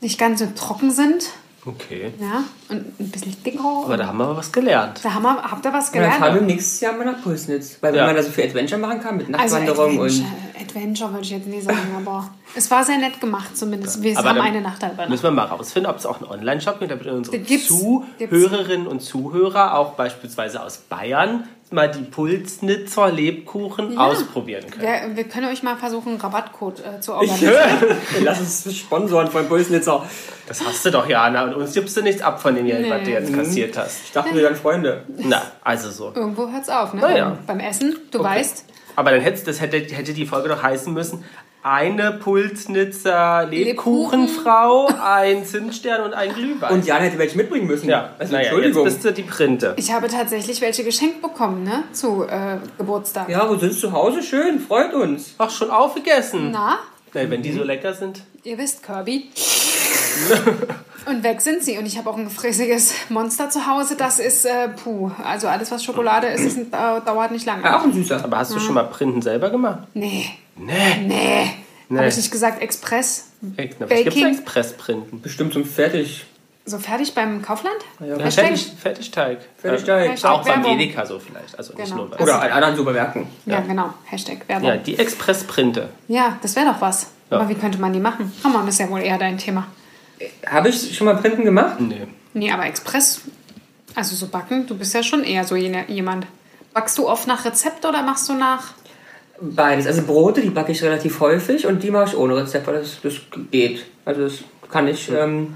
Speaker 1: nicht ganz so trocken sind
Speaker 3: Okay.
Speaker 1: ja? und ein bisschen dicker.
Speaker 3: Aber da haben wir aber was gelernt.
Speaker 1: da haben wir, habt ihr was
Speaker 4: Und dann fahren wir
Speaker 1: gelernt?
Speaker 4: nächstes Jahr mal nach Pulsnitz. Weil wenn
Speaker 3: Ja.
Speaker 4: man da so viel Adventure machen kann mit
Speaker 1: Also
Speaker 4: Nachtwanderung
Speaker 1: Adventure,
Speaker 4: und...
Speaker 1: Adventure würde ich jetzt nicht sagen, aber es war sehr nett gemacht zumindest. Wir
Speaker 3: Aber
Speaker 1: haben eine Nacht da übernachtet.
Speaker 3: Müssen wir mal rausfinden, ob es auch einen Online-Shop gibt, damit unsere
Speaker 1: gibt's.
Speaker 3: Zuhörerinnen und Zuhörer, auch beispielsweise aus Bayern, mal die Pulsnitzer Lebkuchen
Speaker 1: Ja.
Speaker 3: ausprobieren können.
Speaker 1: Wir, wir können euch mal versuchen, einen Rabattcode äh, zu
Speaker 4: Ich
Speaker 1: organisieren.
Speaker 4: höre. Lass uns sponsoren von Pulsnitzer.
Speaker 3: Das hast du doch, Jana. Und uns gibst du nichts ab von dem Geld, was du jetzt kassiert hast.
Speaker 4: Ich dachte, wir wären Freunde.
Speaker 3: Na, also so.
Speaker 1: Irgendwo hört es auf, ne?
Speaker 3: Na ja.
Speaker 1: Beim, Essen, du weißt.
Speaker 3: Aber dann hätte, das hätte, hätte die Folge doch heißen müssen, eine Pulsnitzer Lebkuchenfrau, ein Zimtstern und ein Glühwein.
Speaker 4: Und Jan hätte welche mitbringen müssen.
Speaker 3: ja,
Speaker 4: also
Speaker 3: naja, jetzt
Speaker 4: Entschuldigung.
Speaker 3: bist du die Printe.
Speaker 1: Ich habe tatsächlich welche geschenkt bekommen, ne? Zu äh, Geburtstag.
Speaker 4: ja, wo sind zu Hause? Schön, freut uns.
Speaker 3: Ach, schon aufgegessen.
Speaker 1: Na,
Speaker 3: Na, wenn die so lecker sind.
Speaker 1: ihr wisst, Kirby. Und weg sind sie. Und ich habe auch ein gefräßiges Monster zu Hause. Das ist, äh, puh. Also alles, was Schokolade ist, ist äh, dauert nicht lange.
Speaker 4: Ja, auch ein süßer.
Speaker 3: Aber hast du schon mal Printen selber gemacht?
Speaker 1: Nee,
Speaker 3: Nee.
Speaker 1: nee.
Speaker 3: Nee.
Speaker 1: Habe ich nicht gesagt, Express?
Speaker 3: Na, Was gibt's
Speaker 1: Baking?
Speaker 3: Expressprinten?
Speaker 4: Bestimmt zum Fertig.
Speaker 1: So fertig beim Kaufland?
Speaker 3: Ja,
Speaker 1: Hashtag?
Speaker 3: Fertig, Fertigteig.
Speaker 4: Fertigteig.
Speaker 1: Hashtag
Speaker 3: Auch beim
Speaker 1: Werbung.
Speaker 3: Edeka so vielleicht. Also nicht
Speaker 1: Genau.
Speaker 3: nur bei
Speaker 4: Oder an anderen Supermärkten.
Speaker 1: Ja, genau. Hashtag Werbung.
Speaker 3: Ja,
Speaker 1: Ja,
Speaker 3: die Expressprinte.
Speaker 1: das wäre doch was.
Speaker 3: Ja.
Speaker 1: Aber wie könnte man die machen? Hammer, das ist ja wohl eher dein Thema.
Speaker 4: Habe ich schon mal Printen gemacht?
Speaker 3: Nee.
Speaker 1: Nee, aber Express, also so backen, du bist ja schon eher so jemand. Backst du oft nach Rezept oder machst du nach?
Speaker 4: Beides. Also Brote, die backe ich relativ häufig und die mache ich ohne Rezept, weil das, das geht. Also das kann ich. Ähm,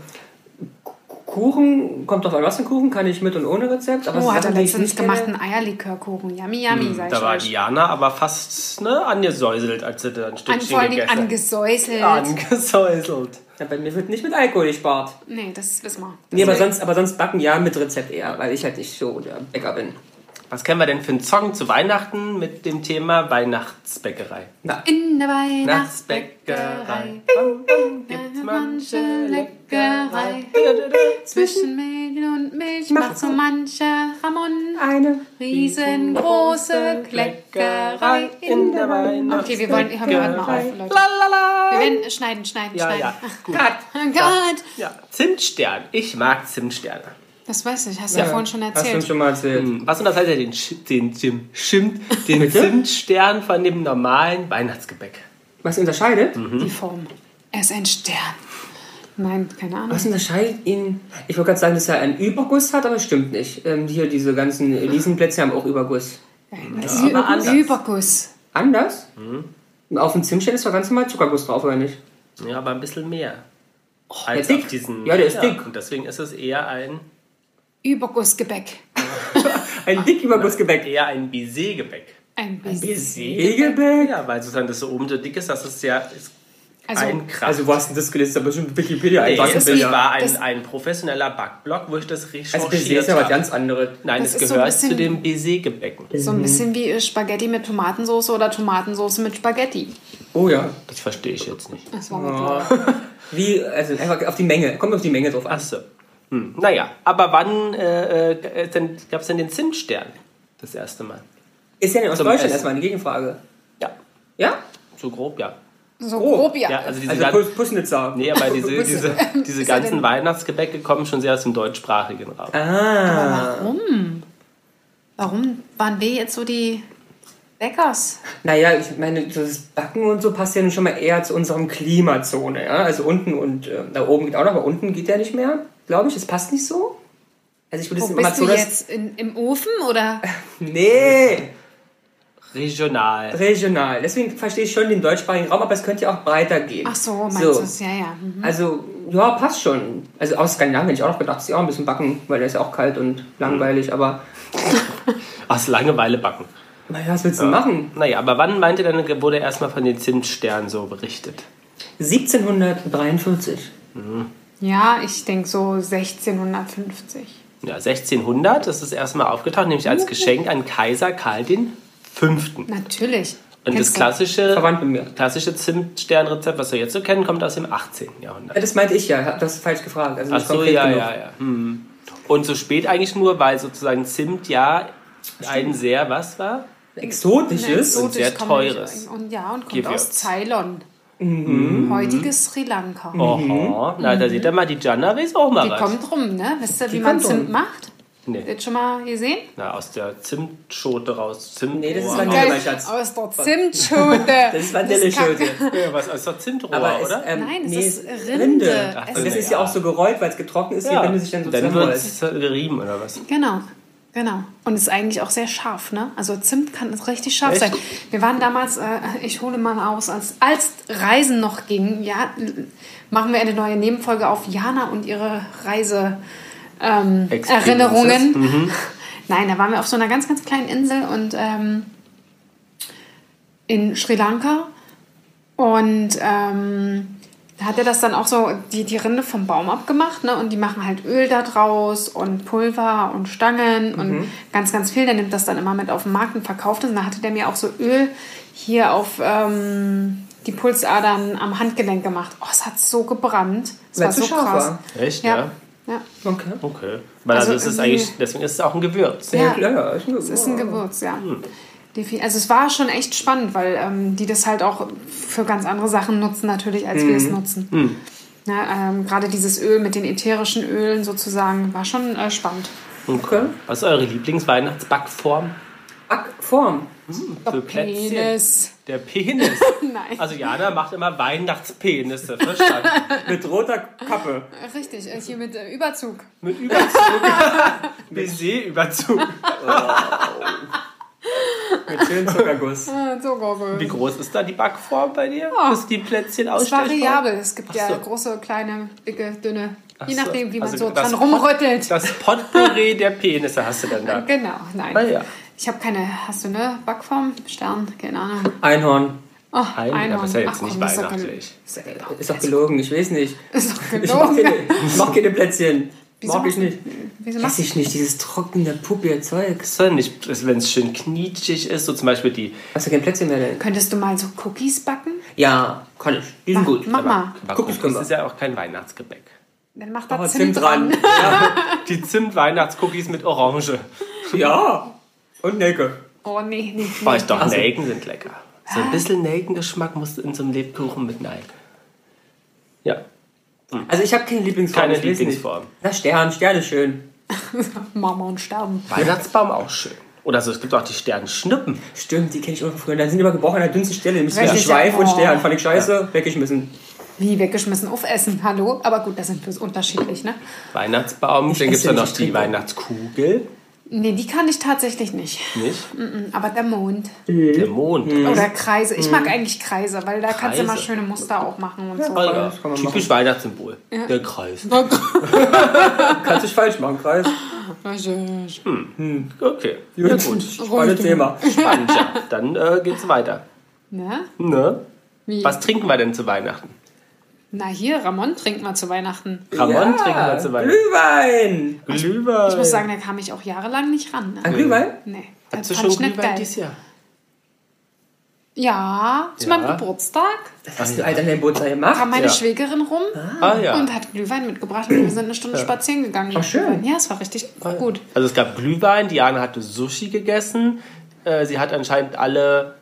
Speaker 4: Kuchen, kommt drauf an, was für ein Kuchen, kann ich mit und ohne Rezept. Aber
Speaker 1: Oh, hat er letztens gemacht, einen Eierlikörkuchen. Yummy, yummy, sag ich
Speaker 3: Da war
Speaker 1: euch.
Speaker 3: Diana aber fast ne, angesäuselt, als sie da ein
Speaker 1: An,
Speaker 3: Stückchen
Speaker 1: vor allen Dingen
Speaker 3: gegessen
Speaker 1: angesäuselt.
Speaker 3: Angesäuselt.
Speaker 4: Ja, bei mir wird nicht mit Alkohol gespart.
Speaker 1: Nee, das wissen wir.
Speaker 4: Nee, aber sonst, aber sonst backen ja mit Rezept eher, weil ich halt nicht so der Bäcker bin.
Speaker 3: Was kennen wir denn für einen Song zu Weihnachten mit dem Thema Weihnachtsbäckerei?
Speaker 4: Na,
Speaker 1: In der
Speaker 3: Weihnachtsbäckerei
Speaker 1: Weihnachtsbäckerei
Speaker 3: gibt's
Speaker 1: manche
Speaker 3: manche
Speaker 1: Leckerei. Zwischen Milch und Milch macht so mancher Ramon
Speaker 4: eine.
Speaker 1: riesengroße Kleckerei in der Weihnacht. Okay, wir wollen, hören wir heute mal auf, Leute. Wir werden schneiden, schneiden,
Speaker 3: Ja,
Speaker 1: schneiden.
Speaker 3: ja. Gut.
Speaker 1: Oh Gott.
Speaker 3: Ja, Zimtstern. Ich mag Zimtsterne.
Speaker 1: Das weiß ich, hast du ja, vorhin schon
Speaker 4: Hast du uns
Speaker 1: erzählt.
Speaker 3: Hm.
Speaker 4: schon mal erzählt.
Speaker 3: Was unterscheidet den, Sch- den, den, Schimt, den Zimtstern von dem normalen Weihnachtsgebäck?
Speaker 4: Was unterscheidet?
Speaker 1: Die Form. Er ist ein Stern. Nein, keine Ahnung.
Speaker 4: Was unterscheidet ihn? Ich wollte gerade sagen, dass er einen Überguss hat, aber das stimmt nicht. Ähm, hier diese ganzen Elisenplätze haben auch Überguss.
Speaker 1: Das
Speaker 3: aber anders.
Speaker 1: Überguss.
Speaker 4: Anders?
Speaker 3: Mhm.
Speaker 4: Auf dem Zimtstern ist doch ganz normal Zuckerguss drauf, oder nicht?
Speaker 3: Ja, aber ein bisschen mehr.
Speaker 4: der
Speaker 3: Als
Speaker 4: ist dick.
Speaker 3: auf diesen,
Speaker 4: Ja, der ist dick.
Speaker 3: Und deswegen ist es eher ein,
Speaker 1: Übergussgebäck.
Speaker 4: Ein Dickübergussgebäck.
Speaker 3: eher ein Baiser-Gebäck.
Speaker 1: Ein bisschen.
Speaker 4: Baiser-Gebäck?
Speaker 3: Ja, weil sozusagen das so oben so dick ist, dass es ja es
Speaker 1: Also-
Speaker 3: ein Kraft.
Speaker 4: Also wo hast du das gelesen? Da bestimmt Wikipedia
Speaker 3: nee, es
Speaker 4: Bilder.
Speaker 3: war ein,
Speaker 1: Das-
Speaker 3: ein professioneller Backblog, wo ich das
Speaker 4: Also
Speaker 3: recherchiert
Speaker 4: Baiser ist ja was
Speaker 3: habe.
Speaker 4: ganz anderes.
Speaker 3: Nein,
Speaker 1: Das
Speaker 3: es
Speaker 1: ist so
Speaker 3: gehört zu
Speaker 1: bisschen-
Speaker 3: den Baiser-Gebäcken.
Speaker 1: So ein bisschen wie äh, Spaghetti mit Tomatensauce oder Tomatensauce mit Spaghetti.
Speaker 4: Oh ja.
Speaker 3: Das verstehe ich jetzt nicht.
Speaker 1: Das war mir klar.
Speaker 4: Wie, also einfach auf die Menge. Kommt auf die Menge drauf an.
Speaker 3: Achso. Hm. Naja, aber wann äh, äh, denn, gab es denn den Zimtstern? Das erste Mal.
Speaker 4: Ist ja nicht aus
Speaker 3: Zum
Speaker 4: Deutschland
Speaker 3: Essen.
Speaker 4: erstmal eine Gegenfrage.
Speaker 3: Ja,
Speaker 4: Ja?
Speaker 3: so grob, ja.
Speaker 1: So
Speaker 4: Oh.
Speaker 1: grob, ja.
Speaker 3: Ja, also diese
Speaker 4: Also Pussnitzer.
Speaker 3: Nee, aber diese, diese, diese ganzen Weihnachtsgebäcke kommen schon sehr aus dem deutschsprachigen Raum.
Speaker 4: Ah.
Speaker 1: Warum waren wir jetzt so die Bäckers?
Speaker 4: Naja, ich meine, das Backen und so passt ja nun schon mal eher zu unserem Klimazone. Ja? Also unten und äh, da oben geht auch noch, aber unten geht ja nicht mehr, glaube ich. Das passt nicht so. Also ich würde es immer
Speaker 1: bist
Speaker 4: so,
Speaker 1: du jetzt? In, Im Ofen oder?
Speaker 4: Nee,
Speaker 3: Regional.
Speaker 4: regional. Deswegen verstehe ich schon den deutschsprachigen Raum, aber es könnte ja auch breiter gehen.
Speaker 1: Ach so, meinst
Speaker 4: So.
Speaker 1: du es? Ja, ja. Mhm.
Speaker 4: Also, ja, passt schon. Also aus Skandinavien hätte ich auch noch gedacht, dass sie auch ein bisschen backen, weil der ist ja auch kalt und langweilig, aber
Speaker 3: Aus Langeweile backen.
Speaker 4: naja, was willst du machen?
Speaker 3: Naja, aber wann meint ihr dann, wurde erstmal von den Zimtsternen so berichtet?
Speaker 4: 1743.
Speaker 1: Ja, ich denke so 1650.
Speaker 3: Ja, 1600 ist es erstmal aufgetaucht, nämlich als Geschenk an Kaiser Karl V.
Speaker 1: Natürlich.
Speaker 3: Und das
Speaker 1: Kennst
Speaker 3: klassische, klassische Zimtsternrezept, was wir jetzt so kennen, kommt aus dem 18. Jahrhundert.
Speaker 4: Ja, das meinte ich ja, das falsch gefragt. Also
Speaker 3: Ach so, ja,
Speaker 4: genug.
Speaker 3: ja, ja. Hm. Und so spät eigentlich nur, weil sozusagen Zimt ja ein sehr, was war?
Speaker 4: Exotisches.
Speaker 3: und sehr teures
Speaker 1: Und ja, und kommt
Speaker 3: Gewürz.
Speaker 1: aus Ceylon.
Speaker 4: Mhm.
Speaker 1: Heutiges Sri Lanka.
Speaker 3: Oho, na, da seht ihr mal, die Jana weiß auch mal
Speaker 1: Die
Speaker 3: was.
Speaker 1: kommt rum, ne? Wisst ihr, wie
Speaker 4: Die
Speaker 1: man
Speaker 4: kommt
Speaker 1: Zimt
Speaker 4: rum.
Speaker 1: macht?
Speaker 3: Nee.
Speaker 1: Jetzt schon mal gesehen?
Speaker 3: Na, aus der Zimtschote raus. Zimt
Speaker 4: Nee, das ist. Vanille.
Speaker 1: Geil,
Speaker 4: mein Schatz.
Speaker 1: aus der Zimtschote.
Speaker 4: Das ist Vanilleschote.
Speaker 3: Ja, was aus der Zimtrohr,
Speaker 4: Aber es,
Speaker 3: oder?
Speaker 4: ähm,
Speaker 1: Nein, es
Speaker 4: nee,
Speaker 1: ist Rinde.
Speaker 3: Ach,
Speaker 1: Es
Speaker 4: Und das
Speaker 3: Ja.
Speaker 4: ist ja auch so gerollt, weil es getrocknet ist,
Speaker 3: ja.
Speaker 4: wie wenn du sich dann so
Speaker 3: dann wird
Speaker 4: zusammenrollst.
Speaker 3: es gerieben, oder was?
Speaker 1: Genau, genau. Und ist eigentlich auch sehr scharf, ne? Also Zimt kann richtig scharf
Speaker 3: Echt?
Speaker 1: sein. Wir waren damals, äh, ich hole mal aus, als, als Reisen noch ging, ja, machen wir eine neue Nebenfolge auf Jana und ihre Reise. Ähm. Erinnerungen. Nein, da waren wir auf so einer ganz, ganz kleinen Insel und ähm, in Sri Lanka. Und ähm, hat er das dann auch so, die, die Rinde vom Baum abgemacht, ne? Und die machen halt Öl da draus und Pulver und Stangen und ganz, ganz viel. Der nimmt das dann immer mit auf den Markt und verkauft es. Und da hatte der mir auch so Öl hier auf ähm, die Pulsadern am Handgelenk gemacht. Oh, es hat so gebrannt. Es war so
Speaker 4: scharf
Speaker 1: krass.
Speaker 4: war.
Speaker 3: Echt,
Speaker 1: Ja.
Speaker 3: ja?
Speaker 1: ja.
Speaker 4: Okay.
Speaker 3: Okay. Weil
Speaker 1: Also
Speaker 3: also, es ist eigentlich, deswegen ist es auch ein Gewürz.
Speaker 1: Ja.
Speaker 4: Ja, klar. Ist
Speaker 1: Es ist ein Gewürz, ja. Defi- Also es war schon echt spannend, weil ähm, die das halt auch für ganz andere Sachen nutzen natürlich, als wir es nutzen. Na, ähm, Gerade dieses Öl mit den ätherischen Ölen sozusagen war schon äh, spannend.
Speaker 4: Okay.
Speaker 3: Was ist eure Lieblingsweihnachtsbackform?
Speaker 4: Backform.
Speaker 3: Für Plätzchen?
Speaker 1: Penis.
Speaker 3: Der Penis.
Speaker 1: Nein.
Speaker 3: Also Jana macht immer Weihnachtspenisse, verstanden?
Speaker 4: Mit roter Kappe.
Speaker 1: Richtig, äh, hier mit äh, Überzug.
Speaker 3: Mit Überzug. Baiser-Überzug.
Speaker 4: Mit schönem Zuckerguss.
Speaker 1: So Gurgel.
Speaker 3: Wie groß ist da die Backform bei dir?
Speaker 1: Ja.
Speaker 3: Ist die Plätzchen
Speaker 1: Es ist variabel. Es gibt
Speaker 3: Ach
Speaker 1: ja
Speaker 3: so.
Speaker 1: große, kleine, dicke, dünne. Je
Speaker 3: so.
Speaker 1: nachdem, wie man
Speaker 3: Also
Speaker 1: so dran
Speaker 3: Pot-
Speaker 1: rumrüttelt.
Speaker 3: Das Potpourri der Penisse hast du dann da.
Speaker 1: Genau, nein.
Speaker 3: Ah, ja.
Speaker 1: Ich habe keine. Hast du eine Backform? Stern? Keine Ahnung.
Speaker 4: Einhorn.
Speaker 1: Oh,
Speaker 3: Ein, aber ist ja jetzt
Speaker 1: Ach,
Speaker 3: nicht
Speaker 1: komm, das ist doch
Speaker 3: weihnachtlich.
Speaker 1: ist doch-
Speaker 4: Ist doch gelogen, ich weiß nicht.
Speaker 1: Ist doch
Speaker 4: Ich mag
Speaker 1: gelogen.
Speaker 4: keine, ich mag keine Plätzchen.
Speaker 1: Wieso
Speaker 4: mag ich nicht.
Speaker 1: Wieso
Speaker 4: Weiß ich nicht, dieses trockene, puppige Zeug.
Speaker 3: Ist doch nicht, wenn es schön knietschig ist, so zum Beispiel die.
Speaker 4: Hast du kein Plätzchen mehr denn?
Speaker 1: Könntest du mal so Cookies backen?
Speaker 4: Ja, kann ich. Die sind gut.
Speaker 1: Mach mal.
Speaker 3: Aber
Speaker 4: Cookies
Speaker 3: Cookies
Speaker 4: können wir.
Speaker 3: ist ja auch kein Weihnachtsgebäck.
Speaker 1: Dann mach da
Speaker 4: Aber
Speaker 1: Zimt,
Speaker 4: Zimt dran.
Speaker 1: dran.
Speaker 3: Die Zimt-Weihnachtscookies mit Orange.
Speaker 4: Ja. Und Nelke.
Speaker 1: Oh, nee, nee.
Speaker 3: Oh,
Speaker 1: nee.
Speaker 3: ich doch,
Speaker 4: Ach so.
Speaker 3: Nelken sind lecker. So ein bisschen Nelkengeschmack musst du in so einem Lebkuchen mit Nelken. Ja,
Speaker 4: Also ich habe keine Lieblingsform.
Speaker 3: Keine. Lieblingsform.
Speaker 4: Na, Stern. Stern ist schön.
Speaker 1: Mama und Sterben.
Speaker 3: Weihnachtsbaum auch schön. Oder so, es gibt auch die Sternschnuppen.
Speaker 4: Stimmt, die kenne ich auch von früher. Da sind immer gebrochen an der dünnsten Stelle. Nämlich zwischen Schweif
Speaker 1: ja.
Speaker 4: und
Speaker 1: Oh.
Speaker 4: Stern. Fand ich scheiße. Weggeschmissen.
Speaker 1: Wie weggeschmissen aufessen, hallo? Aber gut, das sind wir unterschiedlich, ne?
Speaker 3: Weihnachtsbaum,
Speaker 4: Ich
Speaker 3: dann gibt es ja noch
Speaker 4: nicht,
Speaker 3: die. Weihnachtskugel.
Speaker 1: Nee, die kann ich tatsächlich nicht.
Speaker 3: Nicht?
Speaker 1: Mhm, Aber der Mond.
Speaker 3: Der Mond.
Speaker 1: Oder Kreise. Ich mag eigentlich Kreise, weil da kannst du immer
Speaker 3: Kreise.
Speaker 1: schöne Muster auch machen und so.
Speaker 3: Ja,
Speaker 4: das kann man
Speaker 3: typisch Weihnachtssymbol. Der Kreis.
Speaker 4: Kannst dich falsch machen, Kreis.
Speaker 3: Okay.
Speaker 4: Ja, gut. Spannendes Thema.
Speaker 3: Spannend, ja. Dann äh, geht's weiter.
Speaker 1: Ne?
Speaker 3: Ne?
Speaker 1: Wie?
Speaker 3: Was trinken wir denn zu Weihnachten?
Speaker 1: Na hier, Ramon trinkt mal zu Weihnachten.
Speaker 3: Ramon trinken wir zu Weihnachten.
Speaker 4: Glühwein!
Speaker 3: Glühwein.
Speaker 1: Ich muss sagen, da kam ich auch jahrelang nicht ran. Ne?
Speaker 4: An Glühwein?
Speaker 1: Nee,
Speaker 3: Hast
Speaker 1: das
Speaker 3: du schon Glühwein
Speaker 1: geil.
Speaker 3: dieses Jahr?
Speaker 1: Ja, zu
Speaker 3: Ja.
Speaker 1: meinem Geburtstag
Speaker 4: Das hast du halt an deinem Geburtstag gemacht?
Speaker 1: kam meine
Speaker 3: Ja.
Speaker 1: Schwägerin rum
Speaker 3: Ah ja.
Speaker 1: und hat Glühwein mitgebracht und wir sind eine Stunde spazieren gegangen.
Speaker 4: Ach, schön.
Speaker 1: Ja, es war richtig gut.
Speaker 3: Also es gab Glühwein, Diana hatte Sushi gegessen. Äh, Sie hat anscheinend alle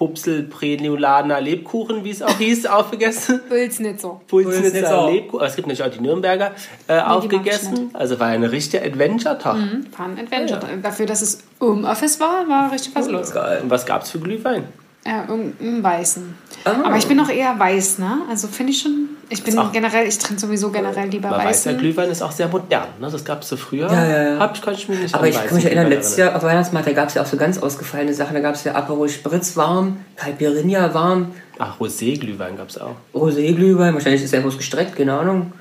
Speaker 3: Pupsel, Prenulaner Lebkuchen, wie es auch hieß, aufgegessen.
Speaker 1: Pulsnitzer.
Speaker 3: Pulsnitzer
Speaker 4: Pulsnitzer.
Speaker 3: Lebkuchen. Es gibt natürlich auch die Nürnberger äh, aufgegessen. Also war eine richtige Adventure-Tag.
Speaker 1: War ein Adventure. Dafür, dass es im Office war, war richtig was los.
Speaker 4: Geil.
Speaker 3: Und was gab es für Glühwein?
Speaker 1: Ja, irgendeinen weißen.
Speaker 4: Ah.
Speaker 1: Aber ich bin noch eher weiß, ne? Also finde ich schon. Ich bin
Speaker 3: auch-
Speaker 1: generell, ich trinke sowieso generell lieber
Speaker 3: Weil weißer. Glühwein ist auch sehr modern. Ne? Das gab es so früher.
Speaker 4: Ja, ja, ja.
Speaker 3: Hab ich, kann ich mich nicht
Speaker 4: Aber ich kann mich erinnern, letztes Jahr auf Weihnachtsmarkt, da gab es ja auch so ganz ausgefallene Sachen. Da gab es ja Aperol Spritz warm, Caipirinha warm,
Speaker 3: Ach, Rosé-Glühwein gab es auch.
Speaker 4: Rosé-Glühwein, wahrscheinlich ist der bloß gestreckt, keine Ahnung.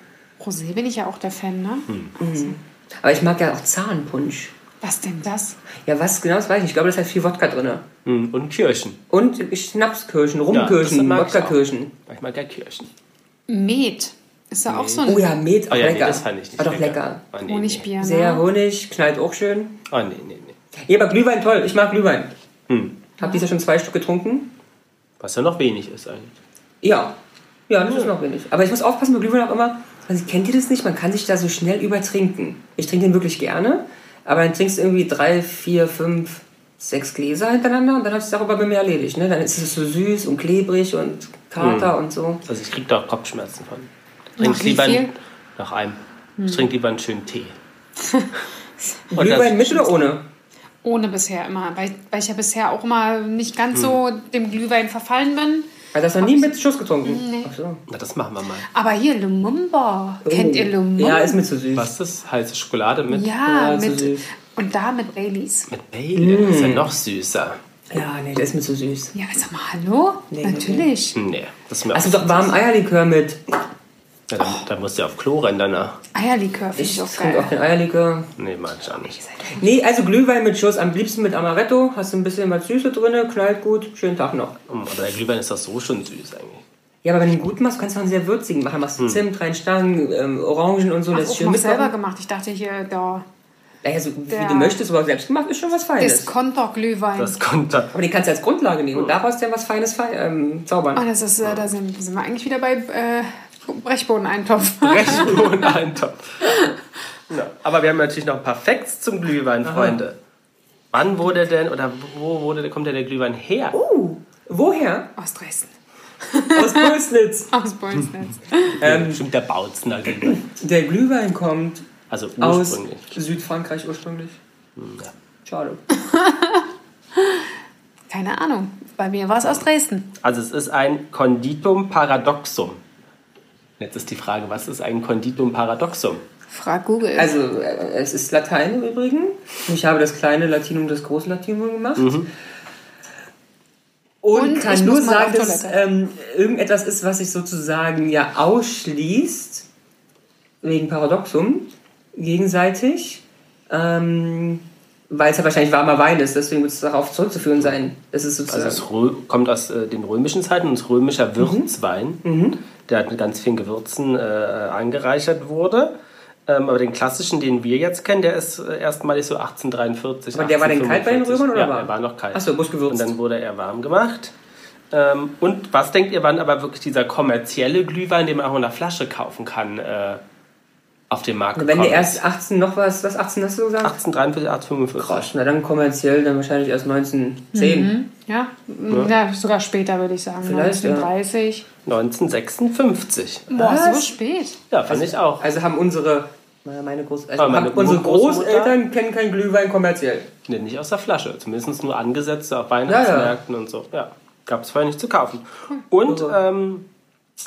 Speaker 1: Rosé bin ich ja auch der Fan, ne?
Speaker 3: Hm.
Speaker 4: Aber ich mag ja auch Zahnpunsch.
Speaker 1: Was denn das?
Speaker 4: Ja, was genau, das weiß ich nicht. Ich glaube, da ist halt viel Wodka drin.
Speaker 3: Hm, Und Kirschen.
Speaker 4: Und Schnapskirschen,
Speaker 3: Ja,
Speaker 4: Rumkirschen,
Speaker 3: das mag ich
Speaker 4: Wodka-Kirschen.
Speaker 3: Ich mag ja Kirschen.
Speaker 1: Met. Ist da auch so ein
Speaker 4: Oh ja, Met, auch
Speaker 3: Oh ja, nee,
Speaker 4: lecker.
Speaker 3: das fand ich nicht
Speaker 4: War doch lecker.
Speaker 3: Oh, nee,
Speaker 1: Honigbier,
Speaker 4: Sehr
Speaker 1: ne?
Speaker 4: Honig, knallt auch schön.
Speaker 3: Nee. Oh, nee, nee, nee.
Speaker 4: Ja, aber Glühwein toll. Ich mag Glühwein.
Speaker 3: Hm.
Speaker 4: Hab dieses Jahr schon zwei Stück getrunken.
Speaker 3: Was ja noch wenig ist eigentlich.
Speaker 4: Ja. Ja, das ist noch wenig. Aber ich muss aufpassen bei Glühwein auch immer. Also, kennt ihr das nicht? Man kann sich da so schnell übertrinken. Ich trinke den wirklich gerne. Aber dann trinkst du irgendwie drei, vier, fünf, sechs Gläser hintereinander und dann hat es darüber bei mir erledigt. Ne? Dann ist es so süß und klebrig und Kater und so.
Speaker 3: Also ich krieg da auch Kopfschmerzen von.
Speaker 1: Nach
Speaker 3: Trink
Speaker 1: wie
Speaker 3: lieber
Speaker 1: viel?
Speaker 3: nach einem. Ich trinke lieber einen schönen Tee.
Speaker 4: Glühwein mit oder ohne?
Speaker 1: Ohne bisher immer, weil, weil ich ja bisher auch mal nicht ganz so dem Glühwein verfallen bin.
Speaker 4: Also hast du noch nie mit Schuss getrunken?
Speaker 1: Nee.
Speaker 4: Ach so.
Speaker 3: Na, das machen wir mal.
Speaker 1: Aber hier Lumumba. Kennt ihr Lumumba?
Speaker 4: Oh. Ja, ist mir zu süß.
Speaker 3: Was ist das? Heiße Schokolade mit,
Speaker 1: Ja,
Speaker 4: Ja,
Speaker 1: mit,
Speaker 4: süß.
Speaker 1: und da mit Baileys.
Speaker 3: mit Bailey. Das ist ja noch süßer.
Speaker 4: Ja, nee, der ist mir zu süß.
Speaker 1: Ja, sag mal, hallo?
Speaker 4: Nee,
Speaker 1: Natürlich.
Speaker 3: Nee, das ist mir
Speaker 4: Also
Speaker 3: auch
Speaker 4: doch warmen Eierlikör mit.
Speaker 3: Ja, dann, dann musst du ja auf Klo rennen danach.
Speaker 1: Eierlikör finde
Speaker 4: Ich
Speaker 1: ich auch
Speaker 4: trinke auch
Speaker 1: geil.
Speaker 4: den Eierlikör.
Speaker 3: Nee, mag ich auch nicht.
Speaker 4: Nee, also Glühwein mit Schuss. Am liebsten mit Amaretto. Hast du ein bisschen was Süße drin, knallt gut. Schönen Tag noch.
Speaker 3: Hm, Aber der Glühwein ist doch so schon süß eigentlich.
Speaker 4: Ja, aber wenn du ihn gut machst, kannst du auch einen sehr würzigen machen. Machst du Zimt, rein Stangen, ähm, Orangen und so.
Speaker 1: Ach,
Speaker 4: lässt
Speaker 1: auch
Speaker 4: schön mitkochen.
Speaker 1: selber gemacht. Ich dachte hier, der
Speaker 4: Ja, so wie du möchtest, aber selbst gemacht ist schon was Feines.
Speaker 1: Diskonter-Glühwein.
Speaker 3: Das Konter.
Speaker 4: aber den kannst du als Grundlage nehmen und daraus dann was Feines fei ähm, zaubern.
Speaker 1: Oh, das ist, äh, da sind, sind wir eigentlich wieder bei äh, Brechbodeneintopf.
Speaker 3: Brechbohneneintopf. Ja, aber wir haben natürlich noch ein paar Facts zum Glühwein, Freunde. Wann wurde denn, oder wo wurde, kommt denn der Glühwein her?
Speaker 4: Uh, woher?
Speaker 1: Aus Dresden.
Speaker 4: Aus Pulsnitz.
Speaker 1: Aus Bolsnitz.
Speaker 4: ähm,
Speaker 3: Bestimmt der Bautzner Glühwein.
Speaker 4: der Glühwein kommt
Speaker 3: Also
Speaker 4: aus
Speaker 3: ursprünglich.
Speaker 4: Südfrankreich ursprünglich. Schade.
Speaker 1: Keine Ahnung. Bei mir war es aus Dresden.
Speaker 3: Also es ist ein Conditum paradoxum. Jetzt ist die Frage, was ist ein Conditum paradoxum?
Speaker 1: Frag Google.
Speaker 4: Also, äh, es ist Latein im Übrigen. Ich habe das kleine Latinum, das große Latinum gemacht. Und,
Speaker 1: Und ich
Speaker 4: kann nur sagen, dass ähm, irgendetwas ist, was sich sozusagen ja ausschließt, wegen Paradoxum, gegenseitig, ähm, weil es ja wahrscheinlich warmer Wein ist, deswegen wird es darauf zurückzuführen sein. Das ist sozusagen.
Speaker 3: Also es kommt aus äh, den römischen Zeiten und ist römischer Würzwein, der mit ganz vielen Gewürzen äh, angereichert wurde. Ähm, aber den klassischen, den wir jetzt kennen, der ist äh, erstmalig so 1843.
Speaker 4: Aber der war denn kalt bei den
Speaker 3: 1845.
Speaker 4: Römern oder
Speaker 3: ja,
Speaker 4: warm?
Speaker 3: der war noch kalt.
Speaker 4: Ach so, bloß gewürzt.
Speaker 3: Und dann wurde er warm gemacht. Ähm, und was denkt ihr, wann aber wirklich dieser kommerzielle Glühwein, den man auch in der Flasche kaufen kann, äh, auf den Markt
Speaker 4: Wenn der
Speaker 3: gekommen
Speaker 4: erst
Speaker 3: ist?
Speaker 4: 18 noch was, was 18 hast du gesagt?
Speaker 3: 1843, 1845.
Speaker 4: Krass, na dann kommerziell dann wahrscheinlich erst 1910.
Speaker 1: ja? ja, sogar später würde ich sagen.
Speaker 4: Vielleicht, ja.
Speaker 1: 1930.
Speaker 3: 1956.
Speaker 1: Boah, so spät.
Speaker 3: Ja, fand ich auch.
Speaker 4: Also haben unsere, meine Groß, also
Speaker 3: Aber meine
Speaker 4: haben unsere Großeltern kennen kein Glühwein kommerziell.
Speaker 3: Nee, nicht aus der Flasche. Zumindest nur angesetzt auf Weihnachtsmärkten und so. Ja, gab es vorher nicht zu kaufen. Und
Speaker 4: Also-
Speaker 3: ähm,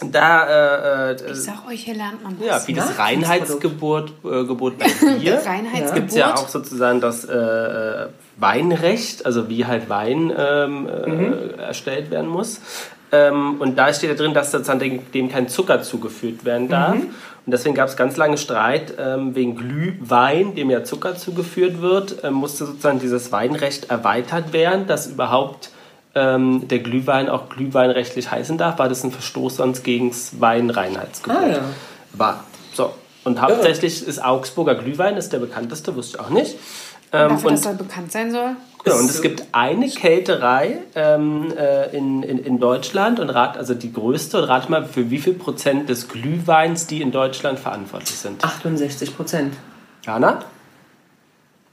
Speaker 3: da, äh, äh,
Speaker 1: Ich sag euch, hier lernt man was.
Speaker 3: ja, wie das
Speaker 4: Nachkriegsprodukt.
Speaker 3: Reinheitsgebot äh, Gebot bei Bier.
Speaker 1: Reinheitsgebot.
Speaker 3: gibt es ja auch sozusagen das äh, äh, Weinrecht, also wie halt Wein ähm, äh, erstellt werden muss. Ähm, und da steht ja drin, dass sozusagen dem, dem kein Zucker zugeführt werden darf. Und deswegen gab es ganz lange Streit ähm, wegen Glühwein, dem ja Zucker zugeführt wird, musste sozusagen dieses Weinrecht erweitert werden, dass überhaupt ähm, der Glühwein auch glühweinrechtlich heißen darf, weil das ein Verstoß sonst gegen das Weinreinheitsgebot
Speaker 4: Ah, ja.
Speaker 3: war. So. Und hauptsächlich ist Augsburger Glühwein ist der bekannteste, wusste ich auch nicht. Ähm,
Speaker 1: Dafür,
Speaker 3: und
Speaker 1: dass er bekannt sein soll.
Speaker 3: Genau, und es gibt eine Kälterei ähm, äh, in, in, in Deutschland und rat, also die größte und rat mal, für wie viel Prozent des Glühweins die in Deutschland verantwortlich sind.
Speaker 4: 68 Prozent.
Speaker 3: Jana?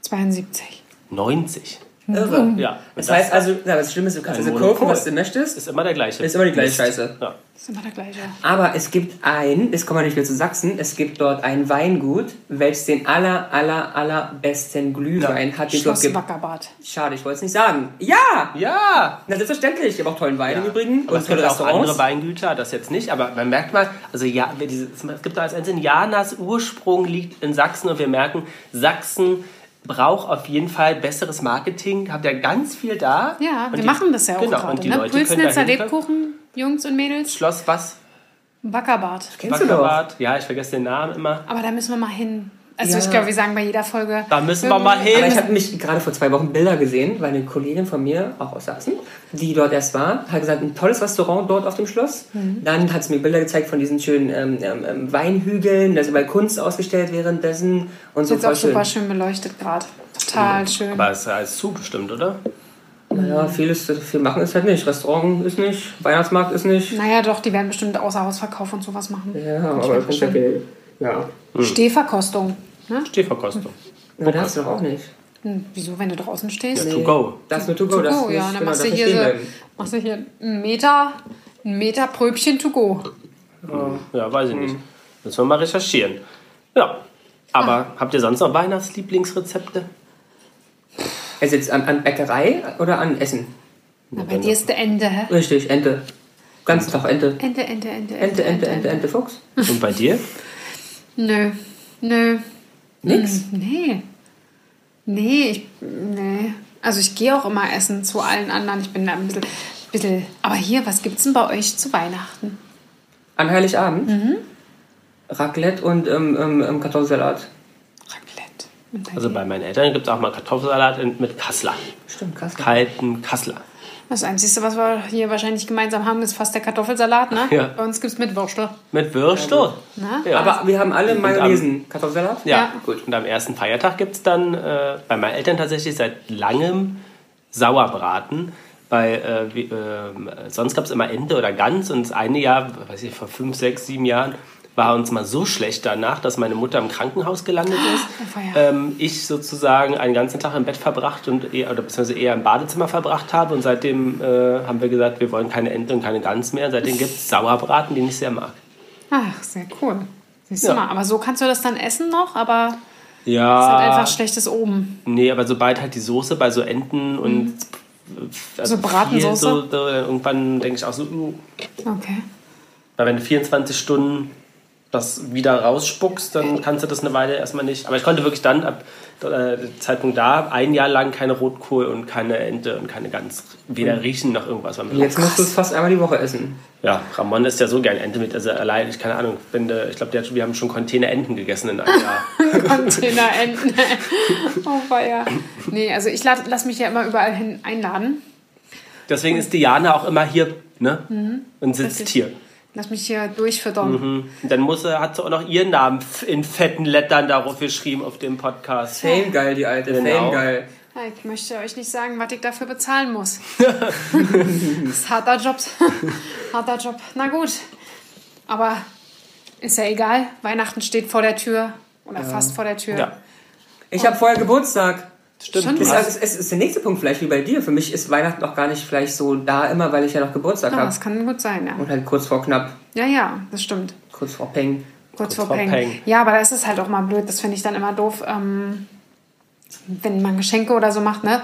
Speaker 1: 72.
Speaker 3: 90.
Speaker 4: Irre.
Speaker 3: Ja.
Speaker 4: Das heißt also, ja, das Schlimme ist, du kannst also kaufen,
Speaker 3: Monopol.
Speaker 4: was du möchtest.
Speaker 3: Ist immer der gleiche.
Speaker 4: Ist immer die gleiche. Scheiße.
Speaker 3: Ja.
Speaker 1: Das ist immer der gleiche.
Speaker 4: Aber es gibt ein, jetzt kommen wir nicht mehr zu Sachsen, es gibt dort ein Weingut, welches den aller, aller, aller besten Glühwein hat. Den
Speaker 1: Schloss Wackerbad.
Speaker 4: Schade, ich wollte es nicht sagen. Ja!
Speaker 3: Ja!
Speaker 4: Na, selbstverständlich. Ich habe auch tollen Wein im Übrigen.
Speaker 3: Aber
Speaker 4: und
Speaker 3: es gibt auch andere. Weingüter, das jetzt nicht, aber man merkt mal, also ja, es gibt da als Einzelnen, Janas Ursprung liegt in Sachsen und wir merken, Sachsen braucht auf jeden Fall besseres Marketing, habt ja ganz viel da.
Speaker 1: Ja,
Speaker 3: Und
Speaker 1: wir
Speaker 3: die-
Speaker 1: machen das ja auch
Speaker 3: genau,
Speaker 1: gerade.
Speaker 3: Und die
Speaker 1: Ne?
Speaker 3: Leute dahinter-
Speaker 1: Lebkuchen, Jungs und Mädels.
Speaker 3: Schloss was?
Speaker 1: Wackerbad.
Speaker 4: Kennst du doch.
Speaker 3: Wackerbad? Ja, ich vergesse den Namen immer.
Speaker 1: Aber da müssen wir mal hin. Also
Speaker 4: Ja.
Speaker 1: ich glaube, wir sagen bei jeder Folge.
Speaker 3: Da müssen wir mal hin.
Speaker 4: Aber ich habe mich gerade vor zwei Wochen Bilder gesehen, weil eine Kollegin von mir, auch aus Sachsen, die dort erst war, hat gesagt, ein tolles Restaurant dort auf dem Schloss.
Speaker 1: Mhm.
Speaker 4: Dann hat sie mir Bilder gezeigt von diesen schönen ähm, ähm, ähm, Weinhügeln, da ist überall Kunst ausgestellt währenddessen und so
Speaker 1: Jetzt
Speaker 4: voll
Speaker 1: auch super
Speaker 4: schön.
Speaker 1: schön beleuchtet gerade. Total schön.
Speaker 3: Aber es ist alles zugestimmt, oder?
Speaker 4: Ja, vieles, viel machen ist halt nicht. Restaurant ist nicht, Weihnachtsmarkt ist nicht.
Speaker 1: Naja, doch, die werden bestimmt außer Hausverkauf und sowas machen.
Speaker 4: Ja, aber ist ja viel. Ja.
Speaker 1: Stehverkostung. Ne?
Speaker 3: Stehverkostung.
Speaker 4: Aber das hast du doch auch nicht.
Speaker 1: Hm, wieso, wenn du draußen stehst?
Speaker 3: Ja, to go.
Speaker 4: Das ist nur to go,
Speaker 1: To
Speaker 4: das
Speaker 1: go,
Speaker 4: nicht,
Speaker 1: ja. Dann
Speaker 4: genau,
Speaker 1: machst, du hier so, machst du hier einen Meter, einen Meter Pröbchen to go.
Speaker 3: Ja, weiß ich nicht. Müssen wir mal recherchieren. Ja. Aber habt ihr sonst noch Weihnachtslieblingsrezepte?
Speaker 4: Also jetzt an, an Bäckerei oder an Essen?
Speaker 1: Na, bei dir ist der Ende, hä?
Speaker 4: Richtig, Ente. Ganzen Tag Ente.
Speaker 1: Ente, Ente, Ente,
Speaker 4: Ente, Ente, Ente, Ente, Fuchs.
Speaker 3: Und bei dir?
Speaker 1: Nö, nö.
Speaker 4: Nix.
Speaker 1: Hm, Nee. Nee, ich, nee. Also ich gehe auch immer essen zu allen anderen. Ich bin da ein bisschen, bisschen... Aber hier, was gibt's denn bei euch zu Weihnachten?
Speaker 4: An Heiligabend.
Speaker 1: Mhm.
Speaker 4: Raclette und ähm, ähm, ähm, Kartoffelsalat.
Speaker 1: Raclette.
Speaker 3: Also bei meinen Eltern gibt es auch mal Kartoffelsalat mit Kassler.
Speaker 4: Stimmt, krass.
Speaker 3: Kalten Kassler.
Speaker 1: Das Einzige, was wir hier wahrscheinlich gemeinsam haben, ist fast der Kartoffelsalat, ne?
Speaker 3: Ja.
Speaker 1: Bei uns gibt's mit Würste.
Speaker 3: Mit Würstel.
Speaker 1: Na?
Speaker 3: Ja.
Speaker 4: Aber wir haben alle Mayonnaisen. Kartoffelsalat?
Speaker 3: Ja,
Speaker 1: Ja.
Speaker 3: gut. Und am ersten Feiertag gibt es dann äh, bei meinen Eltern tatsächlich seit langem Sauerbraten. Bei, äh, wie, äh, sonst gab es immer Ente oder Gans und das eine Jahr, weiß ich, vor fünf, sechs, sieben Jahren, war uns mal so schlecht danach, dass meine Mutter im Krankenhaus gelandet ist.
Speaker 1: Oh, Feier.
Speaker 3: Ähm, ich sozusagen einen ganzen Tag im Bett verbracht und eher, oder beziehungsweise eher im Badezimmer verbracht habe. Und seitdem äh, haben wir gesagt, wir wollen keine Ente und keine Gans mehr. Seitdem gibt es Sauerbraten, den ich sehr mag.
Speaker 1: Ach, sehr cool. Siehst
Speaker 3: Ja.
Speaker 1: du mal, aber so kannst du das dann essen noch, aber
Speaker 3: Ja.
Speaker 1: es ist halt einfach schlechtes Oben.
Speaker 3: Nee, aber sobald halt die Soße bei so Enten und also
Speaker 1: So Bratensoße?
Speaker 3: so, irgendwann denke ich auch so, uh,
Speaker 1: Okay.
Speaker 3: weil wenn du 24 Stunden das wieder rausspuckst, dann kannst du das eine Weile erstmal nicht. Aber ich konnte wirklich dann ab äh, dem Zeitpunkt da ein Jahr lang keine Rotkohl und keine Ente und keine Gans weder riechen noch irgendwas.
Speaker 4: Jetzt musst du es fast einmal die Woche essen.
Speaker 3: ja, Ramon ist ja so gern Ente mit, also allein, ich keine Ahnung, wenn ich glaube, wir haben schon Container Enten gegessen in einem Jahr.
Speaker 1: Containerenten. oh, feier. Nee, also ich lad, lass mich ja immer überall hin einladen.
Speaker 3: Deswegen ist Diana auch immer hier, ne? Und sitzt
Speaker 1: Richtig.
Speaker 3: hier.
Speaker 1: Lass mich hier durchfüttern.
Speaker 3: Und dann muss hat sie auch noch ihren Namen in fetten Lettern darauf geschrieben auf dem Podcast.
Speaker 4: Fame geil, die alte.
Speaker 3: Genau.
Speaker 4: Fame geil.
Speaker 1: Ja, Ich möchte euch nicht sagen, was ich dafür bezahlen muss. das ist harter Job. harter Job. Na gut. Aber ist ja egal. Weihnachten steht vor der Tür. Oder fast vor der Tür.
Speaker 3: Ja,
Speaker 4: Ich habe vorher Geburtstag.
Speaker 3: Stimmt.
Speaker 1: Schon
Speaker 4: Es,
Speaker 3: hast-
Speaker 4: also, es ist der nächste Punkt vielleicht wie bei dir. Für mich ist Weihnachten auch gar nicht vielleicht so da immer, weil ich ja noch Geburtstag
Speaker 1: Ja,
Speaker 4: habe.
Speaker 1: das kann gut sein, ja.
Speaker 4: Und halt kurz vor knapp,
Speaker 1: Ja, ja, das stimmt.
Speaker 4: kurz vor Peng.
Speaker 1: Kurz vor
Speaker 3: vor
Speaker 1: Peng.
Speaker 3: Peng.
Speaker 1: Ja, aber das ist halt auch mal blöd. Das finde ich dann immer doof, ähm, wenn man Geschenke oder so macht, ne?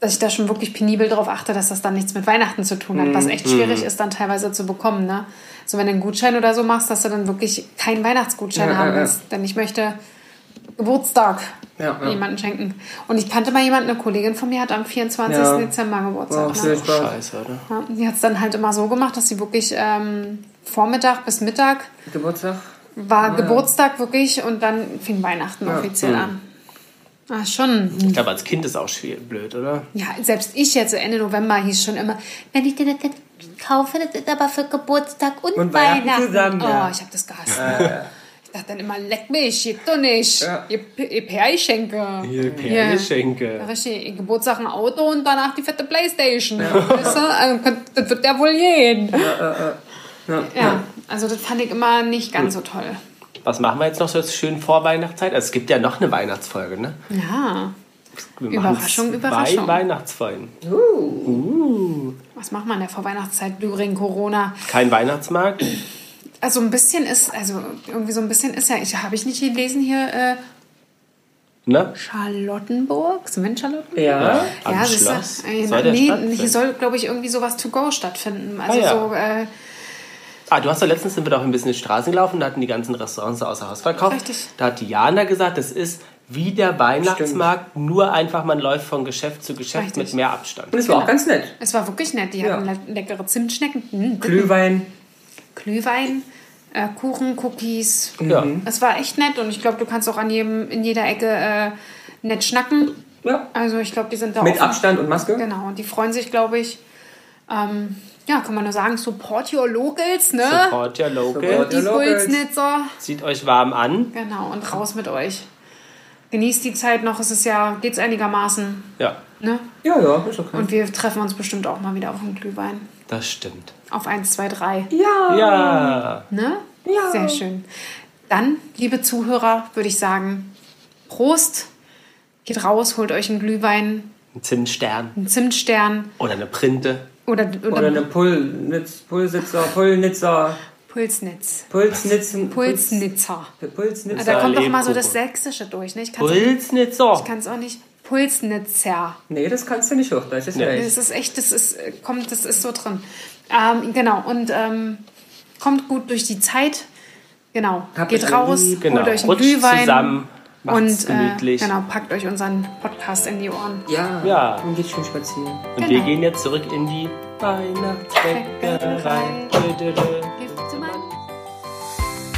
Speaker 1: Dass ich da schon wirklich penibel darauf achte, dass das dann nichts mit Weihnachten zu tun hat, was echt
Speaker 3: Mhm.
Speaker 1: schwierig ist, dann teilweise zu bekommen, ne? So, wenn du einen Gutschein oder so machst, dass du dann wirklich keinen Weihnachtsgutschein
Speaker 4: Ja,
Speaker 1: haben
Speaker 4: ja, ja.
Speaker 1: willst. Denn ich möchte Geburtstag
Speaker 4: Ja, ja.
Speaker 1: jemanden schenken. Und ich kannte mal jemanden, eine Kollegin von mir hat am 24.
Speaker 4: Ja.
Speaker 1: Dezember Geburtstag.
Speaker 4: Oh,
Speaker 1: ne?
Speaker 4: Spaß.
Speaker 3: Scheiße, oder?
Speaker 1: Ja, die hat es dann halt immer so gemacht, dass sie wirklich ähm, Vormittag bis Mittag
Speaker 4: Geburtstag.
Speaker 1: war Geburtstag wirklich und dann fing Weihnachten offiziell an. Ah, schon.
Speaker 3: Ich glaube, als Kind ist auch schwierig, blöd, oder?
Speaker 1: Ja, selbst ich jetzt, Ende November, hieß schon immer, wenn ich dir das jetzt kaufe, das ist aber für Geburtstag und,
Speaker 4: Und Weihnachten
Speaker 1: Weihnachten.
Speaker 4: zusammen,
Speaker 1: oh,
Speaker 4: ja.
Speaker 1: ich habe das gehasst. Ich dachte dann immer, leck mich, geht doch nicht.
Speaker 4: Ja.
Speaker 1: Ihr, ihr Perlschenke.
Speaker 3: Hier, Perlenschenke.
Speaker 1: Richtig, ihr Geburtstag ein Auto und danach die fette Playstation. Weißt du? Also, das wird ja wohl gehen.
Speaker 4: Ja.
Speaker 1: Ja, also das fand ich immer nicht ganz so toll.
Speaker 3: Was machen wir jetzt noch so schön vor Weihnachtszeit? Also, es gibt ja noch eine Weihnachtsfolge, ne?
Speaker 1: Ja.
Speaker 3: Machen
Speaker 1: Überraschung,
Speaker 3: zwei
Speaker 1: Überraschung.
Speaker 3: Weihnachtsfolgen.
Speaker 1: Was macht man in der Vorweihnachtszeit durch Corona?
Speaker 3: Kein Weihnachtsmarkt.
Speaker 1: Also ein bisschen ist, also irgendwie so ein bisschen ist ja, ich habe ich nicht gelesen hier, äh,
Speaker 3: Ne?
Speaker 1: Charlottenburg? Sind wir in Charlottenburg?
Speaker 4: Ja.
Speaker 3: Am
Speaker 1: ja, du,
Speaker 3: Schloss.
Speaker 1: äh,
Speaker 3: Soll der
Speaker 1: nee, hier soll, glaube ich, irgendwie sowas to go stattfinden. Also
Speaker 3: Ah, ja.
Speaker 1: so, äh,
Speaker 3: Ah, du hast ja letztens sind wir doch ein bisschen in die Straßen gelaufen, da hatten die ganzen Restaurants außer Haus verkauft.
Speaker 1: Richtig.
Speaker 3: Da hat die Jana gesagt, das ist wie der Weihnachtsmarkt, nur einfach man läuft von Geschäft zu Geschäft
Speaker 1: Richtig.
Speaker 3: mit mehr Abstand.
Speaker 4: Und es war auch ganz nett.
Speaker 1: es war wirklich nett. Die
Speaker 4: Ja.
Speaker 1: hatten le leckere Zimtschnecken, hm,
Speaker 4: Glühwein.
Speaker 1: Glühwein, äh, Kuchen, Cookies.
Speaker 3: Ja.
Speaker 1: Es war echt nett und ich glaube, du kannst auch an jedem, in jeder Ecke äh, nett schnacken.
Speaker 4: Ja.
Speaker 1: Also ich glaube, die sind da
Speaker 4: Mit
Speaker 1: offen.
Speaker 4: Abstand und Maske.
Speaker 1: Genau, und die freuen sich, glaube ich. Ähm, ja, kann man nur sagen, support your locals, ne?
Speaker 3: Support your local.
Speaker 4: Support
Speaker 1: Die
Speaker 4: your locals.
Speaker 1: Pulsnitzer.
Speaker 3: Zieht euch warm an.
Speaker 1: Genau, und raus mit euch. Genießt die Zeit noch, es ist ja, geht's einigermaßen,
Speaker 3: Ja,
Speaker 1: ne?
Speaker 4: Ja, ja, ist okay.
Speaker 1: Und wir treffen uns bestimmt auch mal wieder auf einen Glühwein.
Speaker 3: das stimmt.
Speaker 1: Auf 1, 2, 3.
Speaker 4: ja.
Speaker 3: Ja.
Speaker 1: Ne?
Speaker 4: Ja.
Speaker 1: Sehr schön. Dann, liebe Zuhörer, würde ich sagen, Prost. Geht raus, holt euch einen Glühwein,
Speaker 3: Ein Zimtstern
Speaker 1: einen Zimtstern
Speaker 3: oder eine Printe.
Speaker 1: oder, oder,
Speaker 4: Oder eine Pulnitz, Pulsitzer, Pullnitzer,
Speaker 1: Pulsnitz.
Speaker 4: Pulsnitzen.
Speaker 1: Pulsnitzer.
Speaker 4: Pulsnitzer.
Speaker 1: Da kommt doch immer so das Sächsische durch, ne? Ich kann's
Speaker 3: Pulsnitzer.
Speaker 1: auch, kann's auch nicht. Pulsnitzer.
Speaker 4: Nee, das kannst du nicht Hochdeutsch, das ist
Speaker 3: Nee.
Speaker 4: ja
Speaker 1: Das
Speaker 4: echt.
Speaker 1: ist echt, das ist, äh, kommt, das ist so drin. Ähm, genau, und ähm, kommt gut durch die Zeit. Genau,
Speaker 4: Habt
Speaker 1: geht raus.
Speaker 3: Genau.
Speaker 1: holt euch einen
Speaker 3: Rutscht
Speaker 1: Glühwein.
Speaker 3: zusammen, macht's
Speaker 1: und äh,
Speaker 3: gemütlich.
Speaker 1: genau, packt euch unseren Podcast in die Ohren.
Speaker 4: Ja.
Speaker 3: Ja.
Speaker 4: Und geht schön spazieren.
Speaker 3: Und wir
Speaker 1: Genau.
Speaker 3: gehen jetzt zurück in die Weihnachtsbäckerei.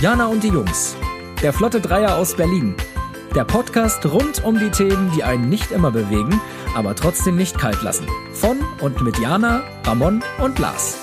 Speaker 2: Jana und die Jungs. Der Flotte Dreier aus Berlin. Der Podcast rund um die Themen, die einen nicht immer bewegen, aber trotzdem nicht kalt lassen. Von und mit Jana, Ramon und Lars.